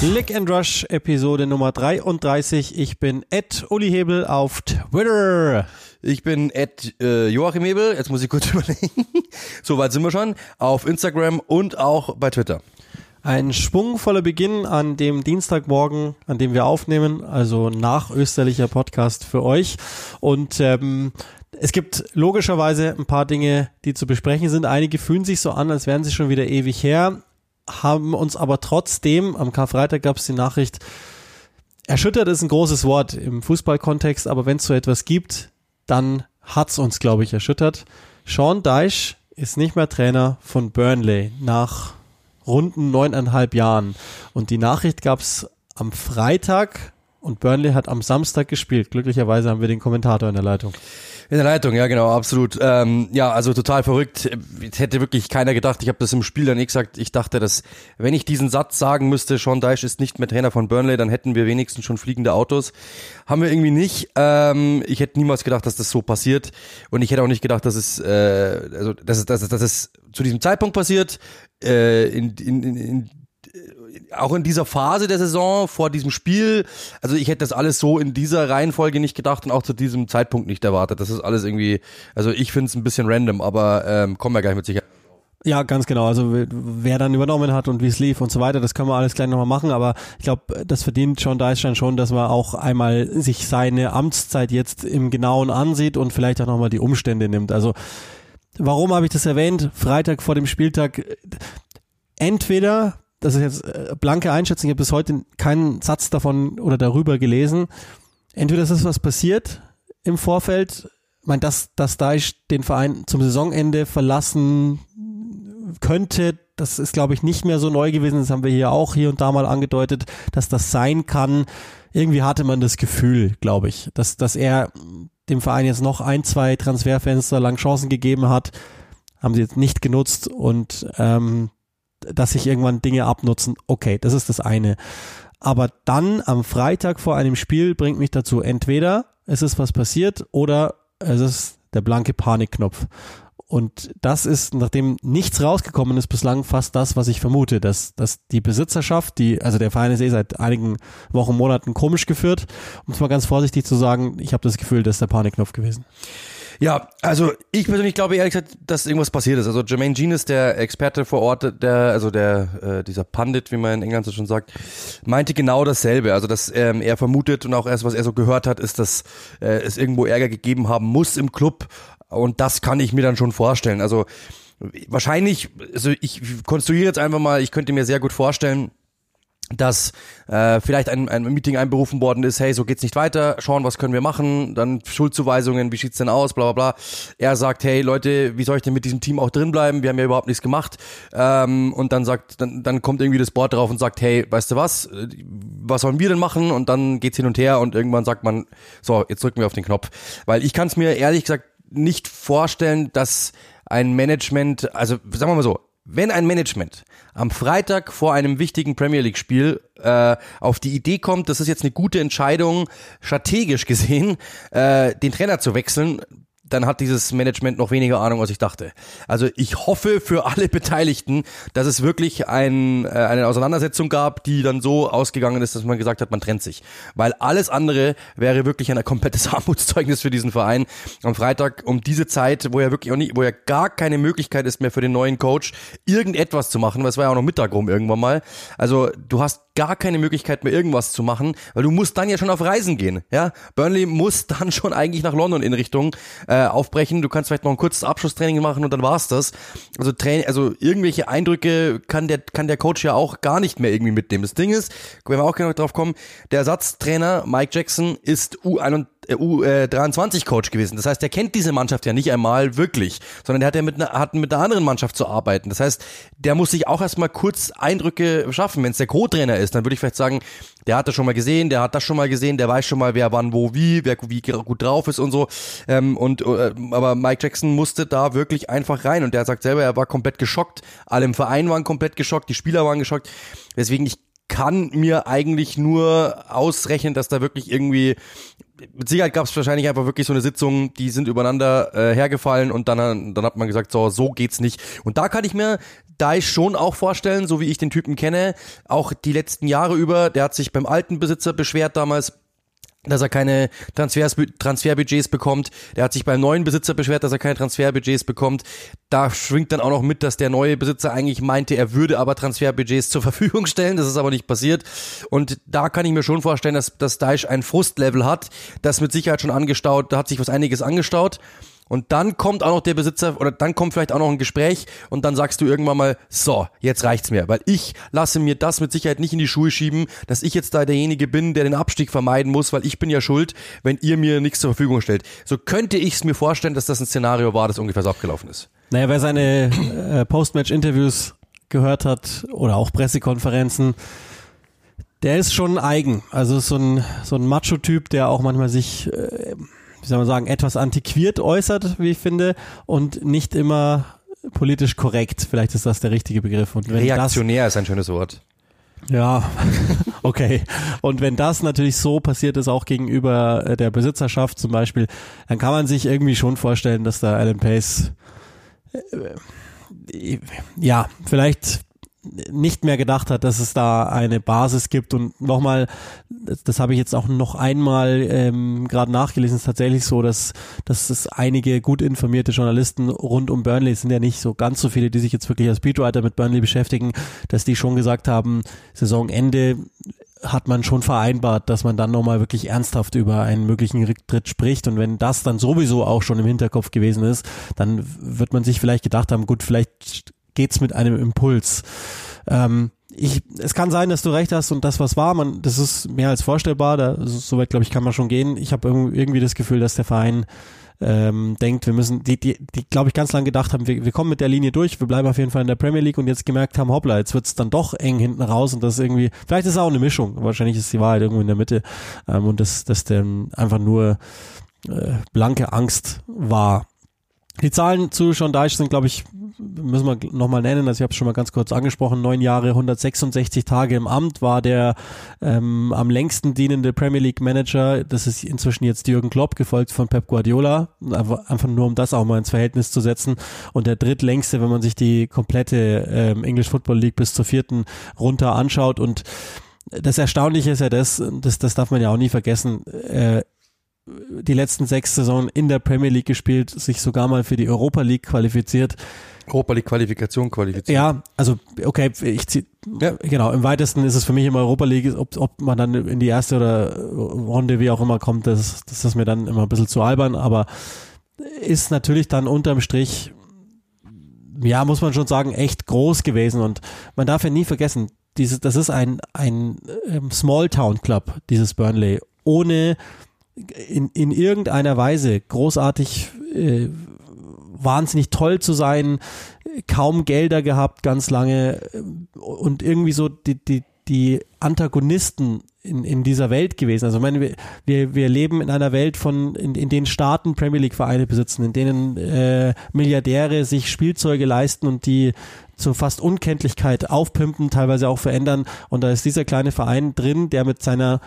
Lick and Rush Episode Nummer 33. Ich bin Ed Uli Hebel auf Twitter. Ich bin Ed äh, Joachim Hebel. Jetzt muss ich kurz überlegen. Soweit sind wir schon. Auf Instagram und auch bei Twitter. Ein schwungvoller Beginn an dem Dienstagmorgen, an dem wir aufnehmen, also nach österlicher Podcast für euch. Und ähm, es gibt logischerweise ein paar Dinge, die zu besprechen sind. Einige fühlen sich so an, als wären sie schon wieder ewig her, haben uns aber trotzdem, am Karfreitag gab es die Nachricht, erschüttert ist ein großes Wort im Fußballkontext, aber wenn es so etwas gibt, dann hat's uns, glaube ich, erschüttert. Sean Dyche ist nicht mehr Trainer von Burnley nach runden neuneinhalb Jahren. Und die Nachricht gab's am Freitag und Burnley hat am Samstag gespielt. Glücklicherweise haben wir den Kommentator in der Leitung. In der Leitung, ja genau, absolut. Ähm, ja, also total verrückt. Hätte wirklich keiner gedacht. Ich habe das im Spiel dann eh gesagt. Ich dachte, dass wenn ich diesen Satz sagen müsste, Sean Dyche ist nicht mehr Trainer von Burnley, dann hätten wir wenigstens schon fliegende Autos. Haben wir irgendwie nicht. Ähm, ich hätte niemals gedacht, dass das so passiert. Und ich hätte auch nicht gedacht, dass es, äh, also dass es, dass es, dass es zu diesem Zeitpunkt passiert. Äh, in, in, in, auch in dieser Phase der Saison vor diesem Spiel, also ich hätte das alles so in dieser Reihenfolge nicht gedacht und auch zu diesem Zeitpunkt nicht erwartet. Das ist alles irgendwie, also ich finde es ein bisschen random, aber ähm, kommen wir gleich mit Sicherheit. Ja, ganz genau. Also wer dann übernommen hat und wie es lief und so weiter, das können wir alles gleich nochmal machen. Aber ich glaube, das verdient John Deichstein schon, dass man auch einmal sich seine Amtszeit jetzt im Genauen ansieht und vielleicht auch nochmal die Umstände nimmt. Also warum habe ich das erwähnt? Freitag vor dem Spieltag. Entweder das ist jetzt äh, blanke Einschätzung, ich habe bis heute keinen Satz davon oder darüber gelesen. Entweder ist es was passiert im Vorfeld, ich meine, dass, dass Daesh den Verein zum Saisonende verlassen könnte, das ist, glaube ich, nicht mehr so neu gewesen. Das haben wir hier auch hier und da mal angedeutet, dass das sein kann. Irgendwie hatte man das Gefühl, glaube ich, dass, dass er dem Verein jetzt noch ein, zwei Transferfenster lang Chancen gegeben hat. Haben sie jetzt nicht genutzt und ähm, dass sich irgendwann Dinge abnutzen. Okay, das ist das eine. Aber dann am Freitag vor einem Spiel bringt mich dazu, entweder es ist was passiert oder es ist der blanke Panikknopf. Und das ist, nachdem nichts rausgekommen ist bislang, fast das, was ich vermute, dass, dass die Besitzerschaft, die, also der Verein ist eh seit einigen Wochen, Monaten komisch geführt, um es mal ganz vorsichtig zu sagen, ich habe das Gefühl, das ist der Panikknopf gewesen. Ja, also ich persönlich glaube ehrlich gesagt, dass irgendwas passiert ist. Also Jermaine Jean ist der Experte vor Ort, der, also der, äh, dieser Pandit, wie man in England so schon sagt, meinte genau dasselbe. Also dass ähm, er vermutet und auch erst, was er so gehört hat, ist, dass äh, es irgendwo Ärger gegeben haben muss im Club. Und das kann ich mir dann schon vorstellen. Also wahrscheinlich, also ich konstruiere jetzt einfach mal, ich könnte mir sehr gut vorstellen, dass äh, vielleicht ein, ein Meeting einberufen worden ist, hey, so geht's nicht weiter, schauen, was können wir machen, dann Schuldzuweisungen, wie sieht's denn aus, bla bla bla. Er sagt, hey Leute, wie soll ich denn mit diesem Team auch drin bleiben? Wir haben ja überhaupt nichts gemacht. Ähm, und dann sagt, dann, dann kommt irgendwie das Board drauf und sagt, hey, weißt du was, was sollen wir denn machen? Und dann geht's hin und her und irgendwann sagt man, so, jetzt drücken wir auf den Knopf. Weil ich kann es mir ehrlich gesagt nicht vorstellen, dass ein Management, also sagen wir mal so, wenn ein Management am Freitag vor einem wichtigen Premier League Spiel äh, auf die Idee kommt, das ist jetzt eine gute Entscheidung, strategisch gesehen, äh, den Trainer zu wechseln, dann hat dieses Management noch weniger Ahnung, als ich dachte. Also ich hoffe für alle Beteiligten, dass es wirklich ein, äh, eine Auseinandersetzung gab, die dann so ausgegangen ist, dass man gesagt hat, man trennt sich. Weil alles andere wäre wirklich ein komplettes Armutszeugnis für diesen Verein. Am Freitag um diese Zeit, wo ja wirklich auch nicht, wo ja gar keine Möglichkeit ist mehr für den neuen Coach, irgendetwas zu machen, weil es war ja auch noch Mittag rum irgendwann mal. Also du hast gar keine Möglichkeit mehr irgendwas zu machen, weil du musst dann ja schon auf Reisen gehen. Ja, Burnley muss dann schon eigentlich nach London in Richtung äh, aufbrechen. Du kannst vielleicht noch ein kurzes Abschlusstraining machen und dann war's das. Also also irgendwelche Eindrücke kann der kann der Coach ja auch gar nicht mehr irgendwie mitnehmen. Das Ding ist, wenn wir auch genau drauf kommen, der Ersatztrainer Mike Jackson ist U21 U23-Coach gewesen. Das heißt, er kennt diese Mannschaft ja nicht einmal wirklich, sondern er hat ja mit einer, hat mit einer anderen Mannschaft zu arbeiten. Das heißt, der muss sich auch erstmal kurz Eindrücke schaffen. Wenn es der Co-Trainer ist, dann würde ich vielleicht sagen, der hat das schon mal gesehen, der hat das schon mal gesehen, der weiß schon mal, wer wann, wo, wie, wer wie gut drauf ist und so. Ähm, und äh, aber Mike Jackson musste da wirklich einfach rein und der sagt selber, er war komplett geschockt. Alle im Verein waren komplett geschockt, die Spieler waren geschockt. Deswegen ich kann mir eigentlich nur ausrechnen, dass da wirklich irgendwie mit Sicherheit gab es wahrscheinlich einfach wirklich so eine Sitzung, die sind übereinander äh, hergefallen und dann, dann hat man gesagt, so, so geht's nicht. Und da kann ich mir Deich schon auch vorstellen, so wie ich den Typen kenne, auch die letzten Jahre über, der hat sich beim alten Besitzer beschwert damals, dass er keine Transfers, Transferbudgets bekommt. Der hat sich beim neuen Besitzer beschwert, dass er keine Transferbudgets bekommt. Da schwingt dann auch noch mit, dass der neue Besitzer eigentlich meinte, er würde aber Transferbudgets zur Verfügung stellen. Das ist aber nicht passiert. Und da kann ich mir schon vorstellen, dass, dass Daesh ein Frustlevel hat. Das mit Sicherheit schon angestaut. Da hat sich was einiges angestaut. Und dann kommt auch noch der Besitzer oder dann kommt vielleicht auch noch ein Gespräch und dann sagst du irgendwann mal, so, jetzt reicht's mir, weil ich lasse mir das mit Sicherheit nicht in die Schuhe schieben, dass ich jetzt da derjenige bin, der den Abstieg vermeiden muss, weil ich bin ja schuld, wenn ihr mir nichts zur Verfügung stellt. So könnte ich es mir vorstellen, dass das ein Szenario war, das ungefähr so abgelaufen ist. Naja, wer seine äh, Postmatch-Interviews gehört hat oder auch Pressekonferenzen, der ist schon eigen. Also so ein, so ein Macho-Typ, der auch manchmal sich äh, wie soll man sagen, etwas antiquiert äußert, wie ich finde, und nicht immer politisch korrekt. Vielleicht ist das der richtige Begriff. Und wenn Reaktionär das, ist ein schönes Wort. Ja, okay. Und wenn das natürlich so passiert ist, auch gegenüber äh, der Besitzerschaft zum Beispiel, dann kann man sich irgendwie schon vorstellen, dass da Alan Pace äh, ja, vielleicht nicht mehr gedacht hat, dass es da eine Basis gibt und nochmal, das, das habe ich jetzt auch noch einmal ähm, gerade nachgelesen, ist tatsächlich so, dass, dass es einige gut informierte Journalisten rund um Burnley, es sind ja nicht so ganz so viele, die sich jetzt wirklich als Beatwriter mit Burnley beschäftigen, dass die schon gesagt haben, Saisonende hat man schon vereinbart, dass man dann nochmal wirklich ernsthaft über einen möglichen Rücktritt spricht. Und wenn das dann sowieso auch schon im Hinterkopf gewesen ist, dann wird man sich vielleicht gedacht haben, gut, vielleicht geht's mit einem Impuls. Ähm, ich, es kann sein, dass du recht hast und das, was war, man, das ist mehr als vorstellbar. Da, soweit, glaube ich, kann man schon gehen. Ich habe irgendwie das Gefühl, dass der Verein ähm, denkt, wir müssen, die, die, die glaube ich, ganz lange gedacht haben, wir, wir kommen mit der Linie durch, wir bleiben auf jeden Fall in der Premier League und jetzt gemerkt haben, hoppla, jetzt wird's dann doch eng hinten raus und das irgendwie, vielleicht ist es auch eine Mischung, wahrscheinlich ist die Wahrheit irgendwo in der Mitte ähm, und das, das dann einfach nur äh, blanke Angst war. Die Zahlen zu Sean Deich sind, glaube ich, müssen wir nochmal nennen, also ich habe es schon mal ganz kurz angesprochen, neun Jahre, 166 Tage im Amt, war der ähm, am längsten dienende Premier League Manager, das ist inzwischen jetzt Jürgen Klopp, gefolgt von Pep Guardiola, einfach nur um das auch mal ins Verhältnis zu setzen. Und der drittlängste, wenn man sich die komplette ähm, English Football League bis zur vierten runter anschaut. Und das Erstaunliche ist ja das, das, das darf man ja auch nie vergessen, äh, die letzten sechs Saisonen in der Premier League gespielt, sich sogar mal für die Europa League qualifiziert. Europa League Qualifikation qualifiziert. Ja, also okay, ich zieh, ja. genau, im weitesten ist es für mich immer Europa League, ob, ob man dann in die erste oder Runde wie auch immer kommt, das, das ist mir dann immer ein bisschen zu albern, aber ist natürlich dann unterm Strich, ja, muss man schon sagen, echt groß gewesen und man darf ja nie vergessen, dieses, das ist ein, ein ähm, Small Town Club, dieses Burnley, ohne in, in irgendeiner Weise großartig äh, wahnsinnig toll zu sein, kaum Gelder gehabt, ganz lange und irgendwie so die, die, die Antagonisten in, in dieser Welt gewesen. Also ich meine, wir, wir, leben in einer Welt von, in, in denen Staaten Premier League Vereine besitzen, in denen äh, Milliardäre sich Spielzeuge leisten und die zur fast Unkenntlichkeit aufpimpen, teilweise auch verändern. Und da ist dieser kleine Verein drin, der mit seiner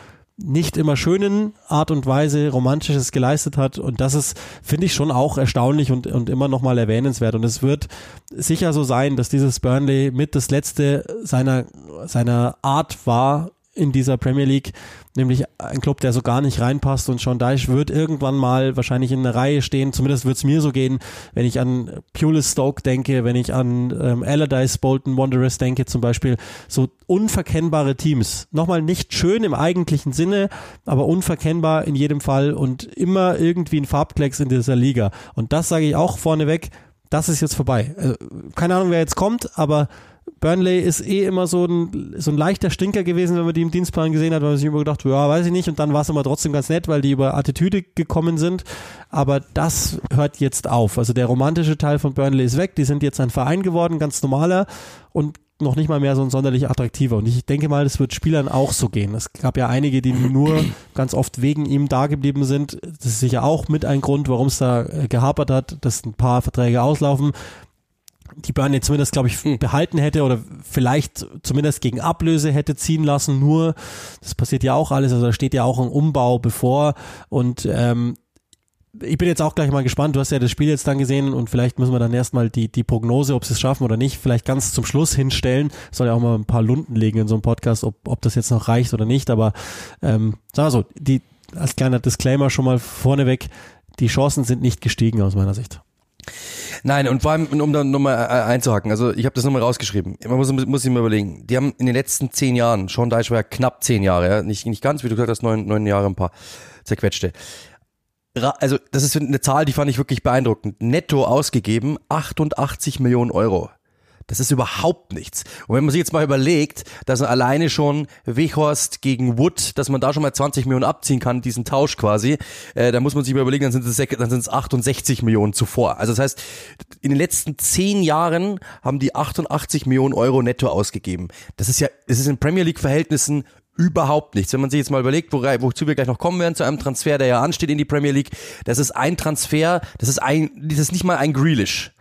nicht immer schönen Art und Weise Romantisches geleistet hat. Und das ist, finde ich, schon auch erstaunlich und, und immer nochmal erwähnenswert. Und es wird sicher so sein, dass dieses Burnley mit das letzte seiner, seiner Art war in dieser Premier League, nämlich ein Club, der so gar nicht reinpasst. Und Sean Dyche wird irgendwann mal wahrscheinlich in der Reihe stehen, zumindest wird es mir so gehen, wenn ich an Pulis Stoke denke, wenn ich an ähm, Allardyce, Bolton Wanderers denke zum Beispiel, so unverkennbare Teams, nochmal nicht schön im eigentlichen Sinne, aber unverkennbar in jedem Fall und immer irgendwie ein Farbklecks in dieser Liga. Und das sage ich auch vorneweg, das ist jetzt vorbei. Also, keine Ahnung, wer jetzt kommt, aber Burnley ist eh immer so ein, so ein leichter Stinker gewesen, wenn man die im Dienstplan gesehen hat, weil man sich immer gedacht, ja, weiß ich nicht. Und dann war es immer trotzdem ganz nett, weil die über Attitüde gekommen sind. Aber das hört jetzt auf. Also der romantische Teil von Burnley ist weg. Die sind jetzt ein Verein geworden, ganz normaler und noch nicht mal mehr so ein sonderlich attraktiver. Und ich denke mal, das wird Spielern auch so gehen. Es gab ja einige, die nur ganz oft wegen ihm da geblieben sind. Das ist sicher auch mit ein Grund, warum es da äh, gehapert hat, dass ein paar Verträge auslaufen. Die Burnley zumindest, glaube ich, hm. behalten hätte oder vielleicht zumindest gegen Ablöse hätte ziehen lassen. Nur, das passiert ja auch alles, also da steht ja auch ein Umbau bevor und ähm, ich bin jetzt auch gleich mal gespannt. Du hast ja das Spiel jetzt dann gesehen und vielleicht müssen wir dann erstmal die, die Prognose, ob sie es schaffen oder nicht, vielleicht ganz zum Schluss hinstellen. Soll ja auch mal ein paar Lunden legen in so einem Podcast, ob, ob das jetzt noch reicht oder nicht. Aber ähm, sagen wir so, die, als kleiner Disclaimer schon mal vorneweg, die Chancen sind nicht gestiegen aus meiner Sicht. Nein, und vor allem, um da nochmal äh, einzuhaken, also ich habe das nochmal rausgeschrieben. Man muss, muss sich mal überlegen, die haben in den letzten zehn Jahren, Sean Deich war ja knapp zehn Jahre, ja, nicht, nicht ganz, wie du gesagt hast, neun, neun Jahre ein paar zerquetschte. Also das ist eine Zahl, die fand ich wirklich beeindruckend. Netto ausgegeben 88 Millionen Euro. Das ist überhaupt nichts. Und wenn man sich jetzt mal überlegt, dass alleine schon Wechhorst gegen Wood, dass man da schon mal 20 Millionen abziehen kann, diesen Tausch quasi, äh, da muss man sich mal überlegen, dann sind es, dann sind es 68 Millionen zuvor. Also das heißt, in den letzten zehn Jahren haben die 88 Millionen Euro netto ausgegeben. Das ist ja, das ist in Premier League Verhältnissen überhaupt nichts. Wenn man sich jetzt mal überlegt, wo, wozu wir gleich noch kommen werden, zu einem Transfer, der ja ansteht in die Premier League, das ist ein Transfer, das ist ein, das ist nicht mal ein Grealish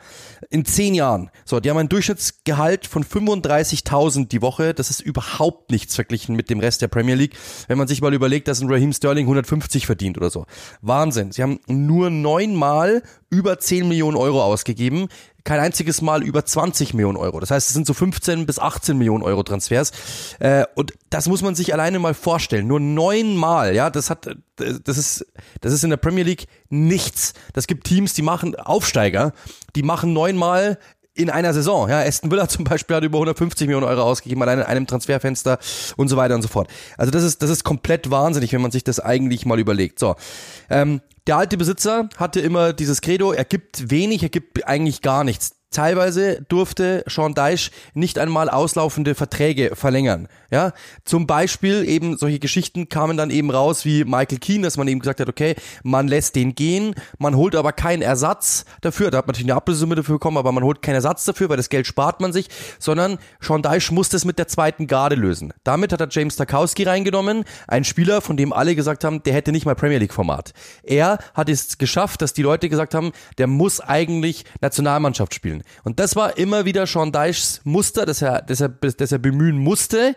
in zehn Jahren. So, die haben ein Durchschnittsgehalt von 35.000 die Woche. Das ist überhaupt nichts verglichen mit dem Rest der Premier League. Wenn man sich mal überlegt, dass ein Raheem Sterling 150 verdient oder so. Wahnsinn. Sie haben nur neunmal über 10 Millionen Euro ausgegeben kein einziges Mal über 20 Millionen Euro. Das heißt, es sind so 15 bis 18 Millionen Euro Transfers. Äh, und das muss man sich alleine mal vorstellen. Nur neunmal, ja, das hat, das ist, das ist in der Premier League nichts. Das gibt Teams, die machen Aufsteiger, die machen neunmal in einer Saison. Ja, Aston Villa zum Beispiel hat über 150 Millionen Euro ausgegeben, allein in einem Transferfenster und so weiter und so fort. Also das ist, das ist komplett wahnsinnig, wenn man sich das eigentlich mal überlegt. So, ähm, der alte Besitzer hatte immer dieses Credo, er gibt wenig, er gibt eigentlich gar nichts. Teilweise durfte Sean Deich nicht einmal auslaufende Verträge verlängern. Ja, zum Beispiel eben solche Geschichten kamen dann eben raus wie Michael Keane, dass man eben gesagt hat, okay, man lässt den gehen, man holt aber keinen Ersatz dafür. Da hat man natürlich eine Ablösesumme dafür bekommen, aber man holt keinen Ersatz dafür, weil das Geld spart man sich, sondern Sean Deich musste es mit der zweiten Garde lösen. Damit hat er James Tarkowski reingenommen, ein Spieler, von dem alle gesagt haben, der hätte nicht mal Premier League Format. Er hat es geschafft, dass die Leute gesagt haben, der muss eigentlich Nationalmannschaft spielen. Und das war immer wieder Sean Deichs Muster, das er, das er, das er bemühen musste.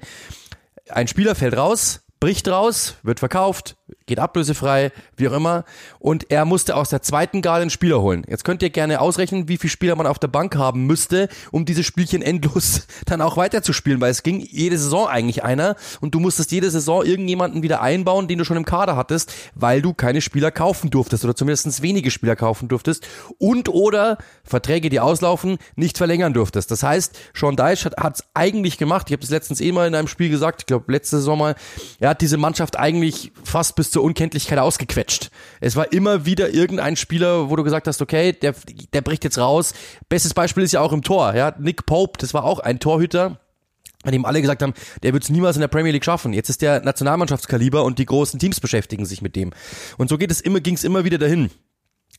Ein Spieler fällt raus, bricht raus, wird verkauft, geht ablösefrei, wie auch immer. Und er musste aus der zweiten Garde einen Spieler holen. Jetzt könnt ihr gerne ausrechnen, wie viele Spieler man auf der Bank haben müsste, um diese Spielchen endlos dann auch weiterzuspielen, weil es ging jede Saison eigentlich einer und du musstest jede Saison irgendjemanden wieder einbauen, den du schon im Kader hattest, weil du keine Spieler kaufen durftest oder zumindest wenige Spieler kaufen durftest und oder Verträge, die auslaufen, nicht verlängern durftest. Das heißt, Sean Deich hat es eigentlich gemacht, ich habe das letztens eh mal in einem Spiel gesagt, ich glaube letzte Saison er hat diese Mannschaft eigentlich fast bis zur Unkenntlichkeit ausgequetscht. Es war immer wieder irgendein Spieler, wo du gesagt hast, okay, der, der bricht jetzt raus. Bestes Beispiel ist ja auch im Tor, ja. Nick Pope, das war auch ein Torhüter, bei dem alle gesagt haben, der wird es niemals in der Premier League schaffen. Jetzt ist der Nationalmannschaftskaliber und die großen Teams beschäftigen sich mit dem. Und so geht es immer, ging es immer wieder dahin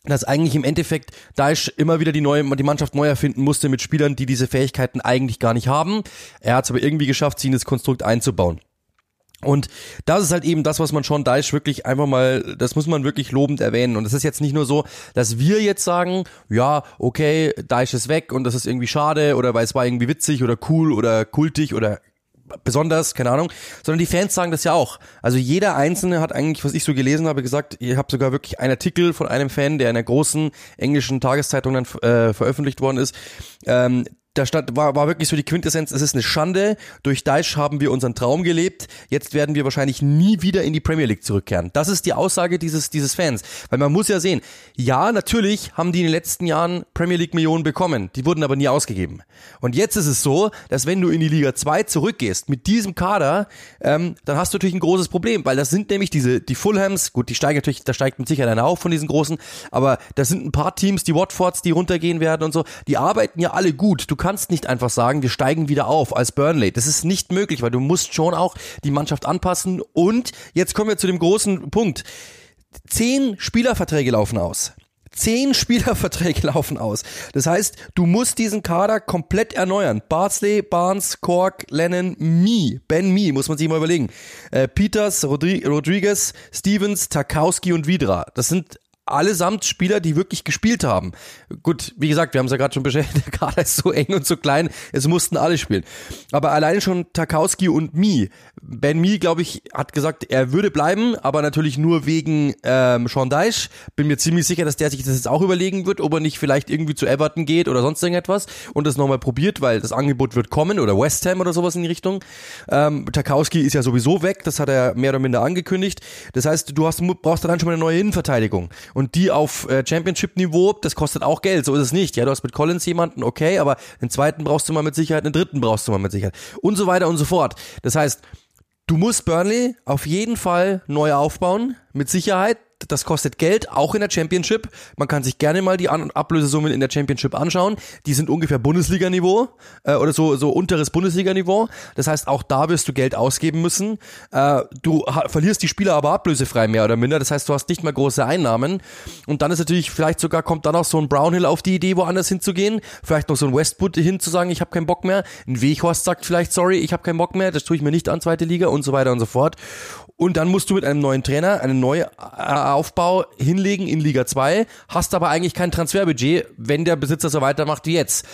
dass eigentlich im Endeffekt Daesh immer wieder die neue die Mannschaft neu erfinden musste mit Spielern, die diese Fähigkeiten eigentlich gar nicht haben. Er hat es aber irgendwie geschafft, sie in das Konstrukt einzubauen. Und das ist halt eben das, was man schon Deich wirklich einfach mal, das muss man wirklich lobend erwähnen. Und es ist jetzt nicht nur so, dass wir jetzt sagen, ja, okay, Deich ist weg und das ist irgendwie schade oder weil es war irgendwie witzig oder cool oder kultig oder besonders, keine Ahnung, sondern die Fans sagen das ja auch. Also jeder Einzelne hat eigentlich, was ich so gelesen habe, gesagt, ich habe sogar wirklich einen Artikel von einem Fan, der in einer großen englischen Tageszeitung dann äh, veröffentlicht worden ist, ähm, da stand, war, war wirklich so die Quintessenz, es ist eine Schande, durch Daesh haben wir unseren Traum gelebt, jetzt werden wir wahrscheinlich nie wieder in die Premier League zurückkehren. Das ist die Aussage dieses, dieses Fans. Weil man muss ja sehen, ja, natürlich haben die in den letzten Jahren Premier League Millionen bekommen, die wurden aber nie ausgegeben. Und jetzt ist es so, dass wenn du in die Liga 2 zurückgehst mit diesem Kader, ähm, dann hast du natürlich ein großes Problem, weil das sind nämlich diese, die Fulhams, gut, die steigen natürlich, da steigt mit Sicherheit einer auf von diesen großen, aber das sind ein paar Teams, die Watfords, die runtergehen werden und so, die arbeiten ja alle gut. Du kannst nicht einfach sagen, wir steigen wieder auf als Burnley. Das ist nicht möglich, weil du musst schon auch die Mannschaft anpassen. Und jetzt kommen wir zu dem großen Punkt. Zehn Spielerverträge laufen aus. Zehn Spielerverträge laufen aus. Das heißt, du musst diesen Kader komplett erneuern. Barnsley, Barnes, Cork, Lennon, Me, Ben Me, muss man sich mal überlegen. Äh, Peters, Rodri Rodriguez, Stevens, Tarkowski und Vidra. Das sind allesamt Spieler, die wirklich gespielt haben. Gut, wie gesagt, wir haben es ja gerade schon beschäftigt, der Kader ist so eng und so klein, es mussten alle spielen. Aber alleine schon Tarkowski und Mi. Ben Mi, glaube ich, hat gesagt, er würde bleiben, aber natürlich nur wegen ähm, Sean Deich. Bin mir ziemlich sicher, dass der sich das jetzt auch überlegen wird, ob er nicht vielleicht irgendwie zu Everton geht oder sonst irgendetwas und das nochmal probiert, weil das Angebot wird kommen oder West Ham oder sowas in die Richtung. Ähm, Tarkowski ist ja sowieso weg, das hat er mehr oder minder angekündigt. Das heißt, du hast, brauchst dann schon mal eine neue Innenverteidigung und die auf äh, Championship-Niveau, das kostet auch Geld, so ist es nicht. Ja, du hast mit Collins jemanden, okay, aber den zweiten brauchst du mal mit Sicherheit, den dritten brauchst du mal mit Sicherheit und so weiter und so fort. Das heißt, du musst Burnley auf jeden Fall neu aufbauen, mit Sicherheit das kostet Geld, auch in der Championship. Man kann sich gerne mal die An Ablösesummen in der Championship anschauen. Die sind ungefähr Bundesliga-Niveau äh, oder so, so unteres Bundesliga-Niveau. Das heißt, auch da wirst du Geld ausgeben müssen. Äh, du verlierst die Spieler aber ablösefrei mehr oder minder. Das heißt, du hast nicht mehr große Einnahmen. Und dann ist natürlich, vielleicht sogar kommt dann auch so ein Brownhill auf die Idee, woanders hinzugehen. Vielleicht noch so ein Westwood hin zu sagen, ich habe keinen Bock mehr. Ein Weghorst sagt vielleicht, sorry, ich habe keinen Bock mehr, das tue ich mir nicht an zweite Liga und so weiter und so fort. Und dann musst du mit einem neuen Trainer einen neuen Aufbau hinlegen in Liga 2, hast aber eigentlich kein Transferbudget, wenn der Besitzer so weitermacht wie jetzt.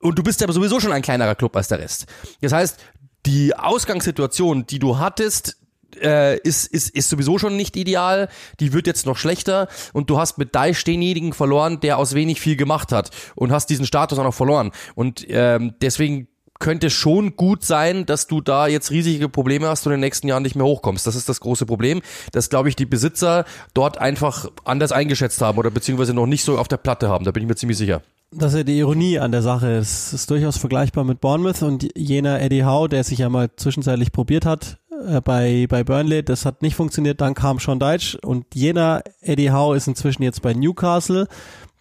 Und du bist aber sowieso schon ein kleinerer Club als der Rest. Das heißt, die Ausgangssituation, die du hattest, äh, ist, ist, ist sowieso schon nicht ideal, die wird jetzt noch schlechter und du hast mit Deich denjenigen verloren, der aus wenig viel gemacht hat und hast diesen Status auch noch verloren. Und ähm, deswegen könnte schon gut sein, dass du da jetzt riesige Probleme hast und in den nächsten Jahren nicht mehr hochkommst. Das ist das große Problem, dass, glaube ich, die Besitzer dort einfach anders eingeschätzt haben oder beziehungsweise noch nicht so auf der Platte haben. Da bin ich mir ziemlich sicher. Das ist ja die Ironie an der Sache. Es ist durchaus vergleichbar mit Bournemouth und jener Eddie Howe, der sich ja mal zwischenzeitlich probiert hat äh, bei, bei Burnley, das hat nicht funktioniert, dann kam Sean Deitch und jener Eddie Howe ist inzwischen jetzt bei Newcastle,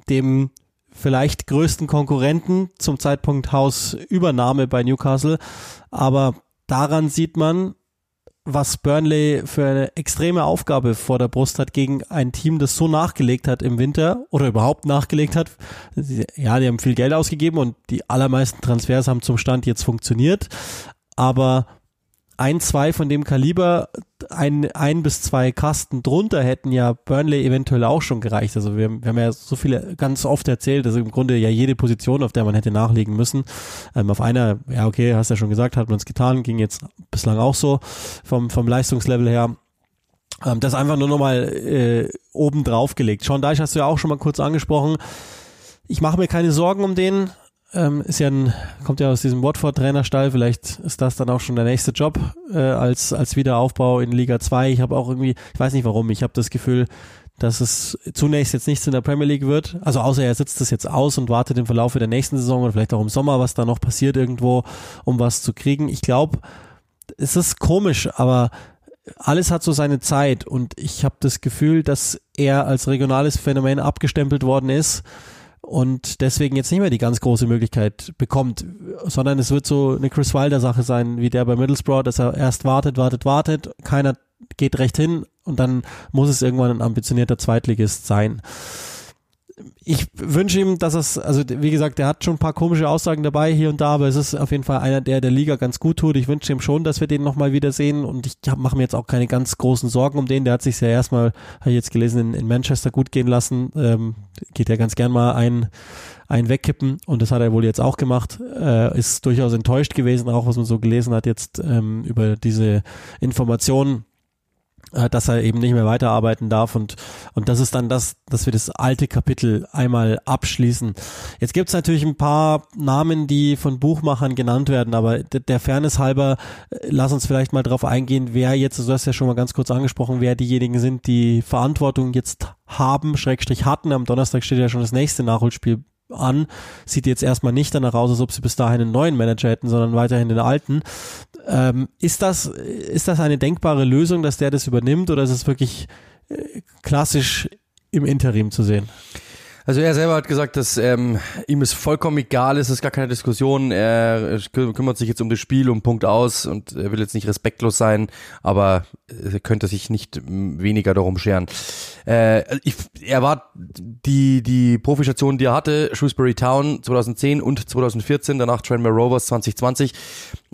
dem vielleicht größten Konkurrenten zum Zeitpunkt Hausübernahme bei Newcastle. Aber daran sieht man, was Burnley für eine extreme Aufgabe vor der Brust hat gegen ein Team, das so nachgelegt hat im Winter oder überhaupt nachgelegt hat. Ja, die haben viel Geld ausgegeben und die allermeisten Transfers haben zum Stand jetzt funktioniert. Aber ein, zwei von dem Kaliber, ein, ein bis zwei Kasten drunter hätten ja Burnley eventuell auch schon gereicht. Also wir, wir haben ja so viele ganz oft erzählt, dass im Grunde ja jede Position, auf der man hätte nachlegen müssen. Ähm, auf einer, ja okay, hast ja schon gesagt, hat man es getan, ging jetzt bislang auch so vom, vom Leistungslevel her. Ähm, das einfach nur nochmal äh, oben drauf gelegt. Sean Deich hast du ja auch schon mal kurz angesprochen. Ich mache mir keine Sorgen um den ähm, ist ja ein, kommt ja aus diesem Watford-Trainerstall, vielleicht ist das dann auch schon der nächste Job äh, als, als Wiederaufbau in Liga 2. Ich habe auch irgendwie, ich weiß nicht warum, ich habe das Gefühl, dass es zunächst jetzt nichts in der Premier League wird. Also außer er sitzt das jetzt aus und wartet im Verlauf der nächsten Saison oder vielleicht auch im Sommer, was da noch passiert irgendwo, um was zu kriegen. Ich glaube, es ist komisch, aber alles hat so seine Zeit und ich habe das Gefühl, dass er als regionales Phänomen abgestempelt worden ist und deswegen jetzt nicht mehr die ganz große Möglichkeit bekommt, sondern es wird so eine Chris Wilder Sache sein, wie der bei Middlesbrough, dass er erst wartet, wartet, wartet, keiner geht recht hin und dann muss es irgendwann ein ambitionierter Zweitligist sein ich wünsche ihm, dass es, also wie gesagt, der hat schon ein paar komische Aussagen dabei hier und da, aber es ist auf jeden Fall einer, der der Liga ganz gut tut. Ich wünsche ihm schon, dass wir den nochmal wiedersehen und ich mache mir jetzt auch keine ganz großen Sorgen um den. Der hat sich ja erstmal, habe ich jetzt gelesen, in, in, Manchester gut gehen lassen. Ähm, geht ja ganz gern mal ein, ein wegkippen und das hat er wohl jetzt auch gemacht. Äh, ist durchaus enttäuscht gewesen, auch was man so gelesen hat jetzt ähm, über diese Informationen äh, dass er eben nicht mehr weiterarbeiten darf und und das ist dann das, dass wir das alte Kapitel einmal abschließen. Jetzt gibt's natürlich ein paar Namen, die von Buchmachern genannt werden, aber der Fairness halber, äh, lass uns vielleicht mal drauf eingehen, wer jetzt, du hast ja schon mal ganz kurz angesprochen, wer diejenigen sind, die Verantwortung jetzt haben, Schrägstrich hatten. Am Donnerstag steht ja schon das nächste Nachholspiel an. Sieht jetzt erstmal nicht danach aus, als ob sie bis dahin einen neuen Manager hätten, sondern weiterhin den alten. Ähm, ist das, ist das eine denkbare Lösung, dass der das übernimmt oder ist es wirklich äh, klassisch im Interim zu sehen? Also er selber hat gesagt, dass ähm, ihm es vollkommen egal ist, es ist gar keine Diskussion. Er kümmert sich jetzt um das Spiel, um Punkt aus und er will jetzt nicht respektlos sein, aber er könnte sich nicht weniger darum scheren. Äh, ich, er war die die Profistation, die er hatte, Shrewsbury Town 2010 und 2014, danach Tranmere Rovers 2020.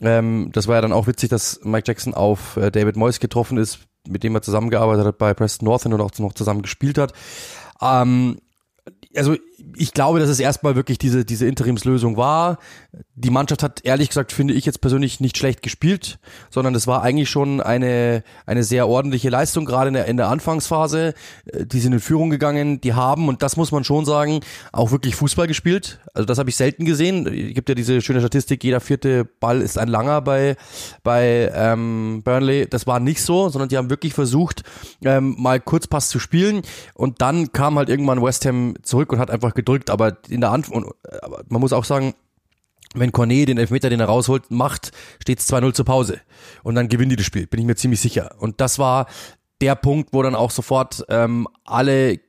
Ähm, das war ja dann auch witzig, dass Mike Jackson auf äh, David Moyes getroffen ist mit dem er zusammengearbeitet hat bei Preston North und auch noch zusammen gespielt hat. Ähm, also ich glaube, dass es erstmal wirklich diese, diese Interimslösung war. Die Mannschaft hat ehrlich gesagt, finde ich jetzt persönlich nicht schlecht gespielt, sondern es war eigentlich schon eine, eine sehr ordentliche Leistung, gerade in der, in der Anfangsphase. Äh, die sind in Führung gegangen, die haben, und das muss man schon sagen, auch wirklich Fußball gespielt. Also das habe ich selten gesehen. Es gibt ja diese schöne Statistik, jeder vierte Ball ist ein langer bei, bei ähm, Burnley. Das war nicht so, sondern die haben wirklich versucht, ähm, mal Kurzpass zu spielen. Und dann kam halt irgendwann West Ham zurück und hat einfach gedrückt, aber in der Antwort, man muss auch sagen, wenn Cornet den Elfmeter, den er rausholt, macht, steht es 2-0 zur Pause. Und dann gewinnen die das Spiel, bin ich mir ziemlich sicher. Und das war der Punkt, wo dann auch sofort ähm, alle,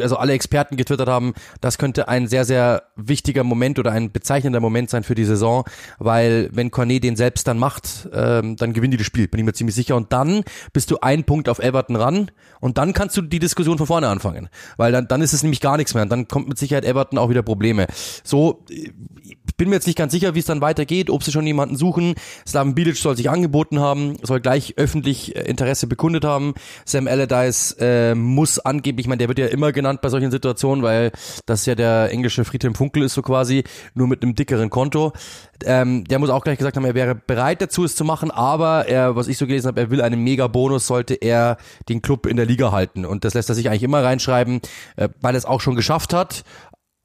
also alle Experten getwittert haben, das könnte ein sehr, sehr wichtiger Moment oder ein bezeichnender Moment sein für die Saison, weil wenn Cornet den selbst dann macht, ähm, dann gewinnen die das Spiel, bin ich mir ziemlich sicher. Und dann bist du ein Punkt auf Everton ran und dann kannst du die Diskussion von vorne anfangen, weil dann, dann ist es nämlich gar nichts mehr und dann kommt mit Sicherheit Everton auch wieder Probleme. So, ich bin mir jetzt nicht ganz sicher, wie es dann weitergeht, ob sie schon jemanden suchen. Slaven Bilic soll sich angeboten haben, soll gleich öffentlich äh, Interesse bekundet haben. Sam Allardyce äh, muss angeblich, ich meine, der wird ja immer genannt bei solchen Situationen, weil das ja der englische Friedhelm Funkel ist so quasi, nur mit einem dickeren Konto. Ähm, der muss auch gleich gesagt haben, er wäre bereit dazu, es zu machen, aber er, was ich so gelesen habe, er will einen Mega-Bonus, sollte er den Club in der Liga halten. Und das lässt er sich eigentlich immer reinschreiben, äh, weil er es auch schon geschafft hat.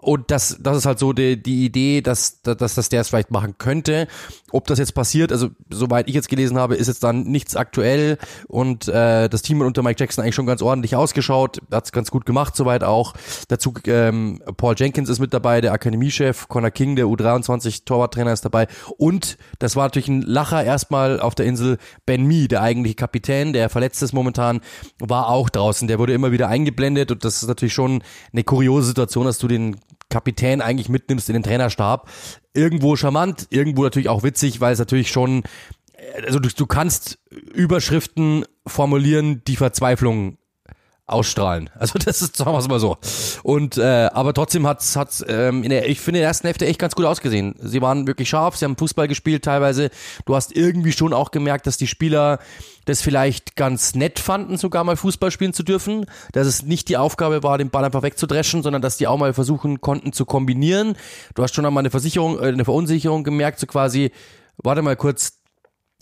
Und das, das ist halt so die, die Idee, dass, dass, dass der es vielleicht machen könnte. Ob das jetzt passiert, also soweit ich jetzt gelesen habe, ist jetzt dann nichts aktuell und äh, das Team unter Mike Jackson eigentlich schon ganz ordentlich ausgeschaut, hat's ganz gut gemacht soweit auch. Dazu ähm, Paul Jenkins ist mit dabei, der Akademiechef, Connor King, der U23 Torwarttrainer ist dabei und das war natürlich ein Lacher erstmal auf der Insel Ben Mee, der eigentliche Kapitän, der verletzt ist momentan, war auch draußen, der wurde immer wieder eingeblendet und das ist natürlich schon eine kuriose Situation, dass du den Kapitän eigentlich mitnimmst in den Trainerstab. Irgendwo charmant, irgendwo natürlich auch witzig, weil es natürlich schon, also du, du kannst Überschriften formulieren, die Verzweiflung ausstrahlen. Also das ist, sagen wir es mal so. Und äh, aber trotzdem hat's hat's ähm, in der ich finde in der ersten Hälfte echt ganz gut ausgesehen. Sie waren wirklich scharf, sie haben Fußball gespielt teilweise. Du hast irgendwie schon auch gemerkt, dass die Spieler das vielleicht ganz nett fanden, sogar mal Fußball spielen zu dürfen, dass es nicht die Aufgabe war, den Ball einfach wegzudreschen, sondern dass die auch mal versuchen konnten zu kombinieren. Du hast schon einmal eine Versicherung, äh, eine Verunsicherung gemerkt, so quasi, warte mal kurz,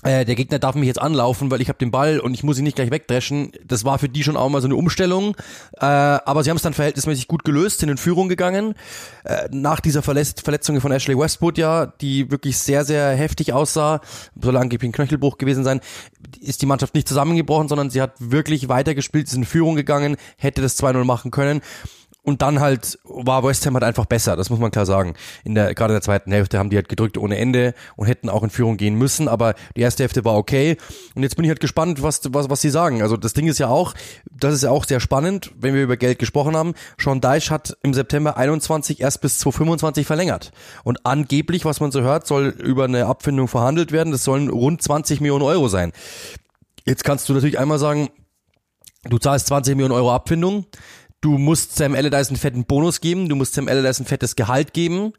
äh, der Gegner darf mich jetzt anlaufen, weil ich habe den Ball und ich muss ihn nicht gleich wegdreschen. Das war für die schon auch mal so eine Umstellung. Äh, aber sie haben es dann verhältnismäßig gut gelöst, sind in Führung gegangen. Äh, nach dieser Verletz Verletzung von Ashley Westwood ja, die wirklich sehr, sehr heftig aussah, soll angeblich ein Knöchelbruch gewesen sein, ist die Mannschaft nicht zusammengebrochen, sondern sie hat wirklich weitergespielt, ist in Führung gegangen, hätte das 2-0 machen können. Und dann halt war West Ham halt einfach besser, das muss man klar sagen. In der, gerade in der zweiten Hälfte haben die halt gedrückt ohne Ende und hätten auch in Führung gehen müssen, aber die erste Hälfte war okay. Und jetzt bin ich halt gespannt, was, was, was sie sagen. Also das Ding ist ja auch, das ist ja auch sehr spannend, wenn wir über Geld gesprochen haben. Sean Deich hat im September 21 erst bis 2025 verlängert. Und angeblich, was man so hört, soll über eine Abfindung verhandelt werden. Das sollen rund 20 Millionen Euro sein. Jetzt kannst du natürlich einmal sagen, du zahlst 20 Millionen Euro Abfindung du musst Sam Allardyce einen fetten Bonus geben, du musst Sam Allardyce ein fettes Gehalt geben.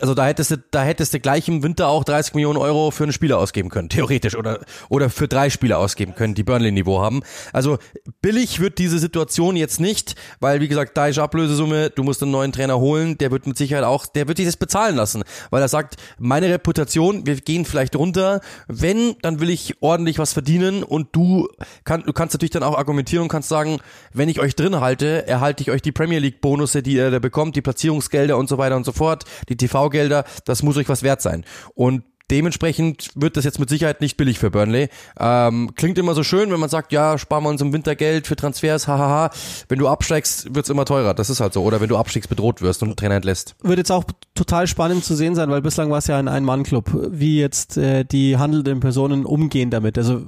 Also da hättest du, da hättest du gleich im Winter auch 30 Millionen Euro für einen Spieler ausgeben können, theoretisch, oder, oder für drei Spieler ausgeben können, die Burnley-Niveau haben. Also billig wird diese Situation jetzt nicht, weil wie gesagt, da ist Ablösesumme, du musst einen neuen Trainer holen, der wird mit Sicherheit auch, der wird dich das bezahlen lassen, weil er sagt, meine Reputation, wir gehen vielleicht runter, wenn, dann will ich ordentlich was verdienen und du, kann, du kannst natürlich dann auch argumentieren und kannst sagen, wenn ich euch drin halte, er erhalte ich euch die Premier League Bonusse, die ihr da bekommt, die Platzierungsgelder und so weiter und so fort, die TV-Gelder, das muss euch was wert sein. Und Dementsprechend wird das jetzt mit Sicherheit nicht billig für Burnley. Ähm, klingt immer so schön, wenn man sagt, ja, sparen wir uns im Winter Geld für Transfers, hahaha. Wenn du absteigst, wird's immer teurer. Das ist halt so. Oder wenn du abstiegst, bedroht wirst und Trainer entlässt. Wird jetzt auch total spannend zu sehen sein, weil bislang war es ja ein Ein-Mann-Club, wie jetzt äh, die handelnden Personen umgehen damit. Also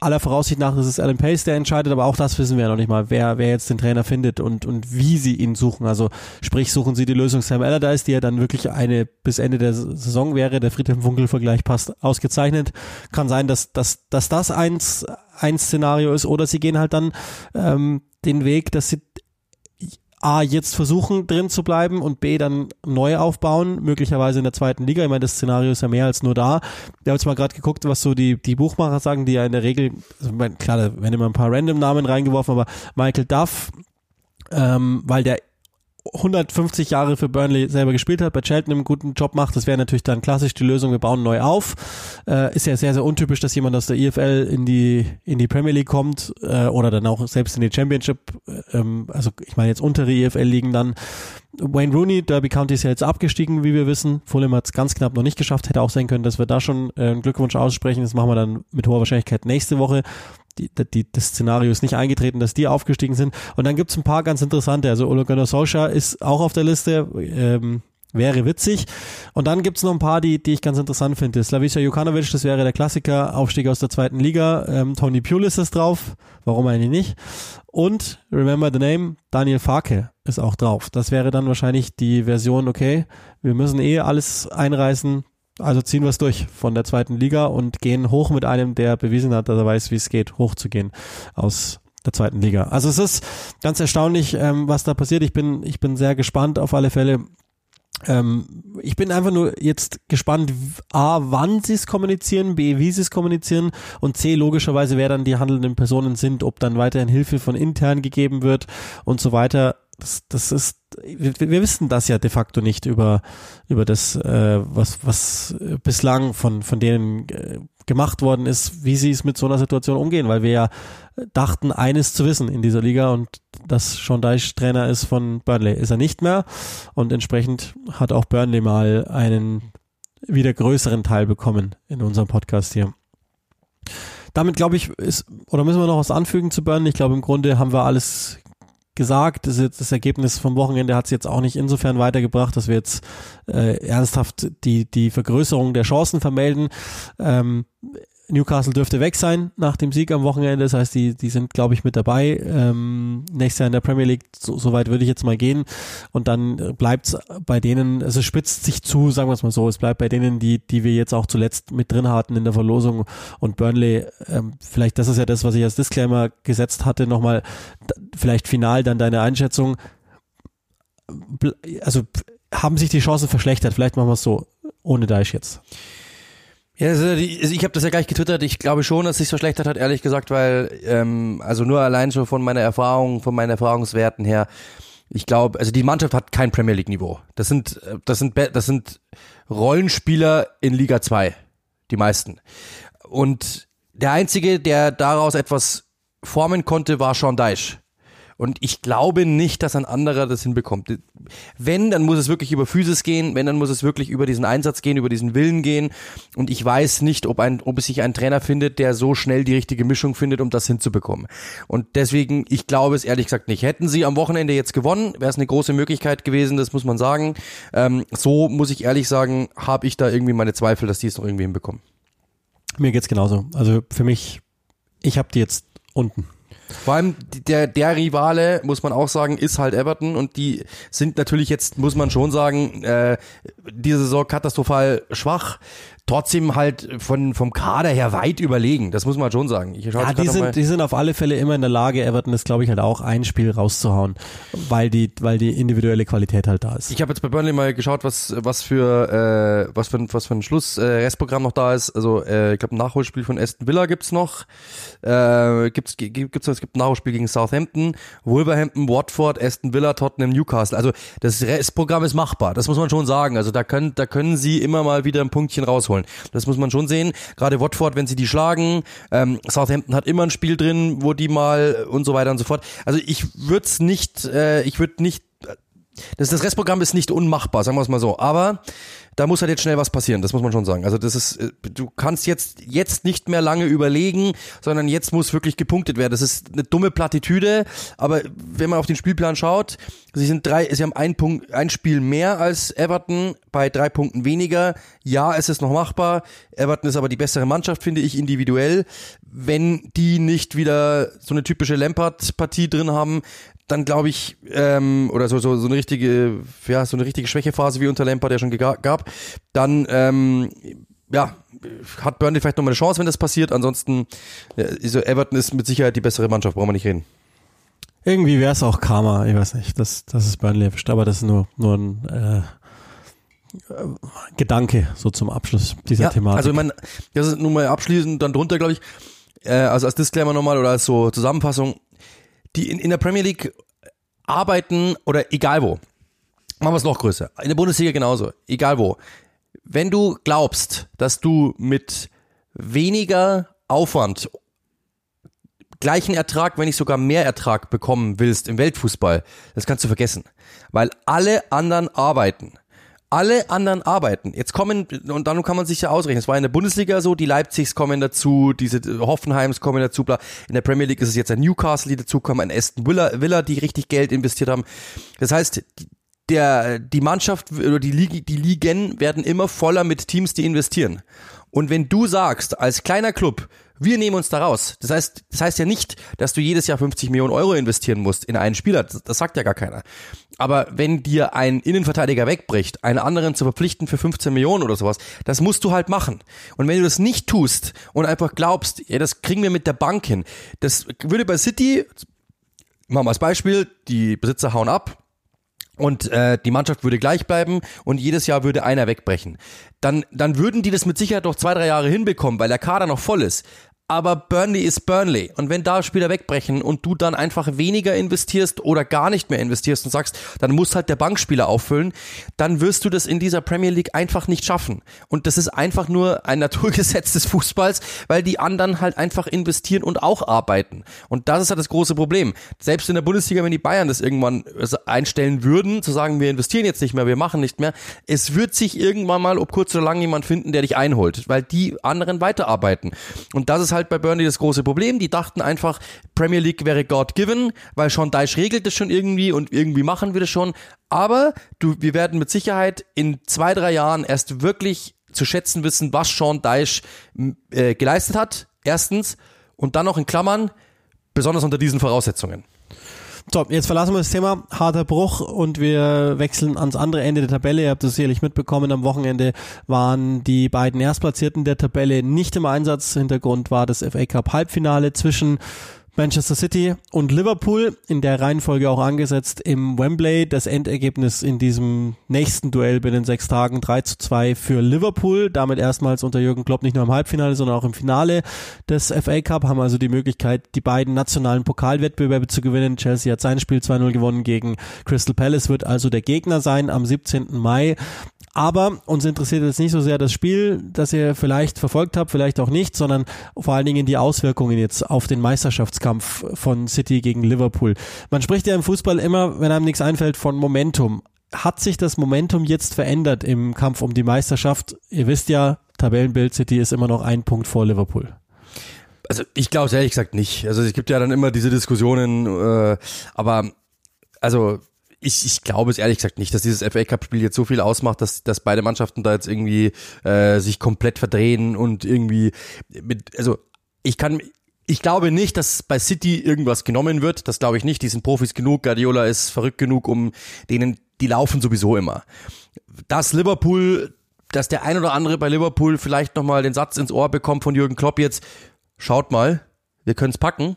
aller Voraussicht nach ist es Alan Pace, der entscheidet, aber auch das wissen wir ja noch nicht mal, wer, wer jetzt den Trainer findet und, und wie sie ihn suchen. Also sprich, suchen sie die Lösung Sam Allardyce, die ja dann wirklich eine bis Ende der Saison wäre, der Friedhelm Funkel Vergleich passt ausgezeichnet. Kann sein, dass, dass, dass das eins, ein Szenario ist oder sie gehen halt dann ähm, den Weg, dass sie A, jetzt versuchen drin zu bleiben und B, dann neu aufbauen, möglicherweise in der zweiten Liga. Ich meine, das Szenario ist ja mehr als nur da. Wir haben jetzt mal gerade geguckt, was so die, die Buchmacher sagen, die ja in der Regel, also klar, da werden immer ein paar Random-Namen reingeworfen, aber Michael Duff, ähm, weil der 150 Jahre für Burnley selber gespielt hat, bei Cheltenham einen guten Job macht, das wäre natürlich dann klassisch die Lösung, wir bauen neu auf. Äh, ist ja sehr, sehr untypisch, dass jemand aus der EFL in die, in die Premier League kommt äh, oder dann auch selbst in die Championship, ähm, also ich meine jetzt untere EFL-Ligen dann. Wayne Rooney, Derby County ist ja jetzt abgestiegen, wie wir wissen. Fulham hat es ganz knapp noch nicht geschafft, hätte auch sein können, dass wir da schon äh, einen Glückwunsch aussprechen. Das machen wir dann mit hoher Wahrscheinlichkeit nächste Woche die, die, das Szenario ist nicht eingetreten, dass die aufgestiegen sind. Und dann gibt's ein paar ganz interessante. Also Ole Gunnar Solskjaer ist auch auf der Liste. Ähm, wäre witzig. Und dann gibt's noch ein paar, die, die ich ganz interessant finde. Slavica Jukanovic, das wäre der Klassiker, Aufstieg aus der zweiten Liga. Ähm, Tony Pulis ist drauf, warum eigentlich nicht. Und, remember the name, Daniel Farke ist auch drauf. Das wäre dann wahrscheinlich die Version, okay, wir müssen eh alles einreißen, also ziehen wir es durch von der zweiten Liga und gehen hoch mit einem, der bewiesen hat, dass er weiß, wie es geht, hochzugehen aus der zweiten Liga. Also es ist ganz erstaunlich, ähm, was da passiert. Ich bin, ich bin sehr gespannt auf alle Fälle. Ähm, ich bin einfach nur jetzt gespannt, A, wann sie es kommunizieren, B, wie sie es kommunizieren und C, logischerweise, wer dann die handelnden Personen sind, ob dann weiterhin Hilfe von intern gegeben wird und so weiter das, das ist, wir, wir wissen das ja de facto nicht über, über das, äh, was, was bislang von, von denen äh, gemacht worden ist, wie sie es mit so einer Situation umgehen, weil wir ja dachten, eines zu wissen in dieser Liga und dass Sean Deich Trainer ist von Burnley. Ist er nicht mehr und entsprechend hat auch Burnley mal einen wieder größeren Teil bekommen in unserem Podcast hier. Damit glaube ich, ist, oder müssen wir noch was anfügen zu Burnley? Ich glaube, im Grunde haben wir alles gesagt. Das, das Ergebnis vom Wochenende hat es jetzt auch nicht insofern weitergebracht, dass wir jetzt äh, ernsthaft die, die Vergrößerung der Chancen vermelden. Ähm, Newcastle dürfte weg sein nach dem Sieg am Wochenende. Das heißt, die, die sind, glaube ich, mit dabei. Ähm, nächstes Jahr in der Premier League, so, so weit würde ich jetzt mal gehen. Und dann bleibt es bei denen, also es spitzt sich zu, sagen wir es mal so, es bleibt bei denen, die, die wir jetzt auch zuletzt mit drin hatten in der Verlosung. Und Burnley, ähm, vielleicht, das ist ja das, was ich als Disclaimer gesetzt hatte, nochmal, vielleicht final dann deine Einschätzung. Also haben sich die Chancen verschlechtert, vielleicht machen wir es so, ohne Deich jetzt. Ja, also ich habe das ja gleich getwittert. Ich glaube schon, dass sich verschlechtert hat, ehrlich gesagt, weil ähm, also nur allein schon von meiner Erfahrung, von meinen Erfahrungswerten her, ich glaube, also die Mannschaft hat kein Premier League Niveau. Das sind das sind das sind Rollenspieler in Liga 2, die meisten. Und der einzige, der daraus etwas formen konnte, war Sean Deich. Und ich glaube nicht, dass ein anderer das hinbekommt. Wenn, dann muss es wirklich über Physis gehen, wenn, dann muss es wirklich über diesen Einsatz gehen, über diesen Willen gehen. Und ich weiß nicht, ob, ein, ob es sich ein Trainer findet, der so schnell die richtige Mischung findet, um das hinzubekommen. Und deswegen, ich glaube es ehrlich gesagt nicht. Hätten sie am Wochenende jetzt gewonnen, wäre es eine große Möglichkeit gewesen, das muss man sagen. Ähm, so muss ich ehrlich sagen, habe ich da irgendwie meine Zweifel, dass die es noch irgendwie hinbekommen. Mir geht's genauso. Also für mich, ich habe die jetzt unten. Vor allem der, der Rivale, muss man auch sagen, ist halt Everton und die sind natürlich jetzt, muss man schon sagen, äh, diese Saison katastrophal schwach trotzdem halt von, vom Kader her weit überlegen. Das muss man schon sagen. Ich ja, die sind, die sind auf alle Fälle immer in der Lage, Everton ist, glaube ich, halt auch ein Spiel rauszuhauen, weil die, weil die individuelle Qualität halt da ist. Ich habe jetzt bei Burnley mal geschaut, was, was für, äh, was für, was für ein Schluss, äh, Restprogramm noch da ist. Also, äh, ich glaube, ein Nachholspiel von Aston Villa gibt's noch. Äh, gibt's, gibt's, es gibt ein Nachholspiel gegen Southampton, Wolverhampton, Watford, Aston Villa, Tottenham, Newcastle. Also, das Restprogramm ist machbar. Das muss man schon sagen. Also, da können, da können sie immer mal wieder ein Punktchen rausholen holen. Das muss man schon sehen. Gerade Watford, wenn sie die schlagen, ähm, Southampton hat immer ein Spiel drin, wo die mal und so weiter und so fort. Also ich würde es nicht, äh, ich würde nicht das, das Restprogramm ist nicht unmachbar, sagen wir es mal so. Aber da muss halt jetzt schnell was passieren, das muss man schon sagen. Also das ist, äh, du kannst jetzt, jetzt nicht mehr lange überlegen, sondern jetzt muss wirklich gepunktet werden. Das ist eine dumme Plattitüde, aber wenn man auf den Spielplan schaut, sie sind drei, sie haben ein Punkt, ein Spiel mehr als Everton, bei drei Punkten weniger. Ja, es ist noch machbar. Everton ist aber die bessere Mannschaft, finde ich, individuell. Wenn die nicht wieder so eine typische Lampard-Partie drin haben, dann glaube ich, ähm, oder so, so, so eine richtige, ja, so eine richtige Schwächephase wie unter Lampard, der schon gab, dann, ähm, ja, hat Burnley vielleicht nochmal eine Chance, wenn das passiert. Ansonsten, so Everton ist mit Sicherheit die bessere Mannschaft, brauchen wir nicht reden. Irgendwie wäre es auch Karma, ich weiß nicht, dass, dass es Burnley erwischt, aber das ist nur, nur ein äh, Gedanke so zum Abschluss dieser ja, Thematik. Also ich meine, das ist nun mal abschließend dann drunter, glaube ich, äh, also als Disclaimer nochmal oder als so Zusammenfassung, die in, in der Premier League arbeiten oder egal wo, machen wir es noch größer, in der Bundesliga genauso, egal wo, wenn du glaubst, dass du mit weniger Aufwand gleichen Ertrag, wenn nicht sogar mehr Ertrag bekommen willst im Weltfußball, das kannst du vergessen. Weil alle anderen arbeiten. Alle anderen arbeiten. Jetzt kommen, und dann kann man sich ja ausrechnen. Es war in der Bundesliga so, die Leipzigs kommen dazu, diese Hoffenheims kommen dazu, bla. In der Premier League ist es jetzt ein Newcastle, die dazukommen, ein Aston Villa, Villa, die richtig Geld investiert haben. Das heißt, der, die Mannschaft oder die, die Ligen werden immer voller mit Teams, die investieren. Und wenn du sagst, als kleiner Club, wir nehmen uns da raus. Das heißt, das heißt ja nicht, dass du jedes Jahr 50 Millionen Euro investieren musst in einen Spieler. Das, das sagt ja gar keiner. Aber wenn dir ein Innenverteidiger wegbricht, einen anderen zu verpflichten für 15 Millionen oder sowas, das musst du halt machen. Und wenn du das nicht tust und einfach glaubst, ja, das kriegen wir mit der Bank hin, das würde bei City, machen wir als Beispiel, die Besitzer hauen ab, und äh, die Mannschaft würde gleich bleiben und jedes Jahr würde einer wegbrechen. Dann, dann würden die das mit Sicherheit noch zwei, drei Jahre hinbekommen, weil der Kader noch voll ist aber Burnley ist Burnley. Und wenn da Spieler wegbrechen und du dann einfach weniger investierst oder gar nicht mehr investierst und sagst, dann muss halt der Bankspieler auffüllen, dann wirst du das in dieser Premier League einfach nicht schaffen. Und das ist einfach nur ein Naturgesetz des Fußballs, weil die anderen halt einfach investieren und auch arbeiten. Und das ist halt das große Problem. Selbst in der Bundesliga, wenn die Bayern das irgendwann einstellen würden, zu sagen, wir investieren jetzt nicht mehr, wir machen nicht mehr, es wird sich irgendwann mal, ob kurz oder lang, jemand finden, der dich einholt, weil die anderen weiterarbeiten. Und das ist halt halt bei Burnley das große Problem. Die dachten einfach, Premier League wäre God given, weil Sean Dyche regelt das schon irgendwie und irgendwie machen wir das schon. Aber du, wir werden mit Sicherheit in zwei, drei Jahren erst wirklich zu schätzen wissen, was Sean Dyche äh, geleistet hat. Erstens. Und dann noch in Klammern, besonders unter diesen Voraussetzungen. So, jetzt verlassen wir das Thema harter Bruch und wir wechseln ans andere Ende der Tabelle. Ihr habt es sicherlich mitbekommen, am Wochenende waren die beiden Erstplatzierten der Tabelle nicht im Einsatz. Hintergrund war das FA Cup Halbfinale zwischen Manchester City und Liverpool in der Reihenfolge auch angesetzt im Wembley. Das Endergebnis in diesem nächsten Duell binnen sechs Tagen 3 zu 2 für Liverpool. Damit erstmals unter Jürgen Klopp nicht nur im Halbfinale, sondern auch im Finale des FA Cup. Haben also die Möglichkeit, die beiden nationalen Pokalwettbewerbe zu gewinnen. Chelsea hat sein Spiel 2-0 gewonnen gegen Crystal Palace, wird also der Gegner sein am 17. Mai. Aber uns interessiert jetzt nicht so sehr das Spiel, das ihr vielleicht verfolgt habt, vielleicht auch nicht, sondern vor allen Dingen die Auswirkungen jetzt auf den Meisterschaftskampf von City gegen Liverpool. Man spricht ja im Fußball immer, wenn einem nichts einfällt, von Momentum. Hat sich das Momentum jetzt verändert im Kampf um die Meisterschaft? Ihr wisst ja, Tabellenbild City ist immer noch ein Punkt vor Liverpool. Also ich glaube es ehrlich gesagt nicht. Also es gibt ja dann immer diese Diskussionen, äh, aber also ich, ich glaube es ehrlich gesagt nicht, dass dieses FA Cup Spiel jetzt so viel ausmacht, dass, dass beide Mannschaften da jetzt irgendwie äh, sich komplett verdrehen und irgendwie mit, also ich kann, ich glaube nicht, dass bei City irgendwas genommen wird. Das glaube ich nicht. Die sind Profis genug. Guardiola ist verrückt genug, um denen, die laufen sowieso immer. Dass Liverpool, dass der ein oder andere bei Liverpool vielleicht nochmal den Satz ins Ohr bekommt von Jürgen Klopp jetzt, schaut mal, wir können es packen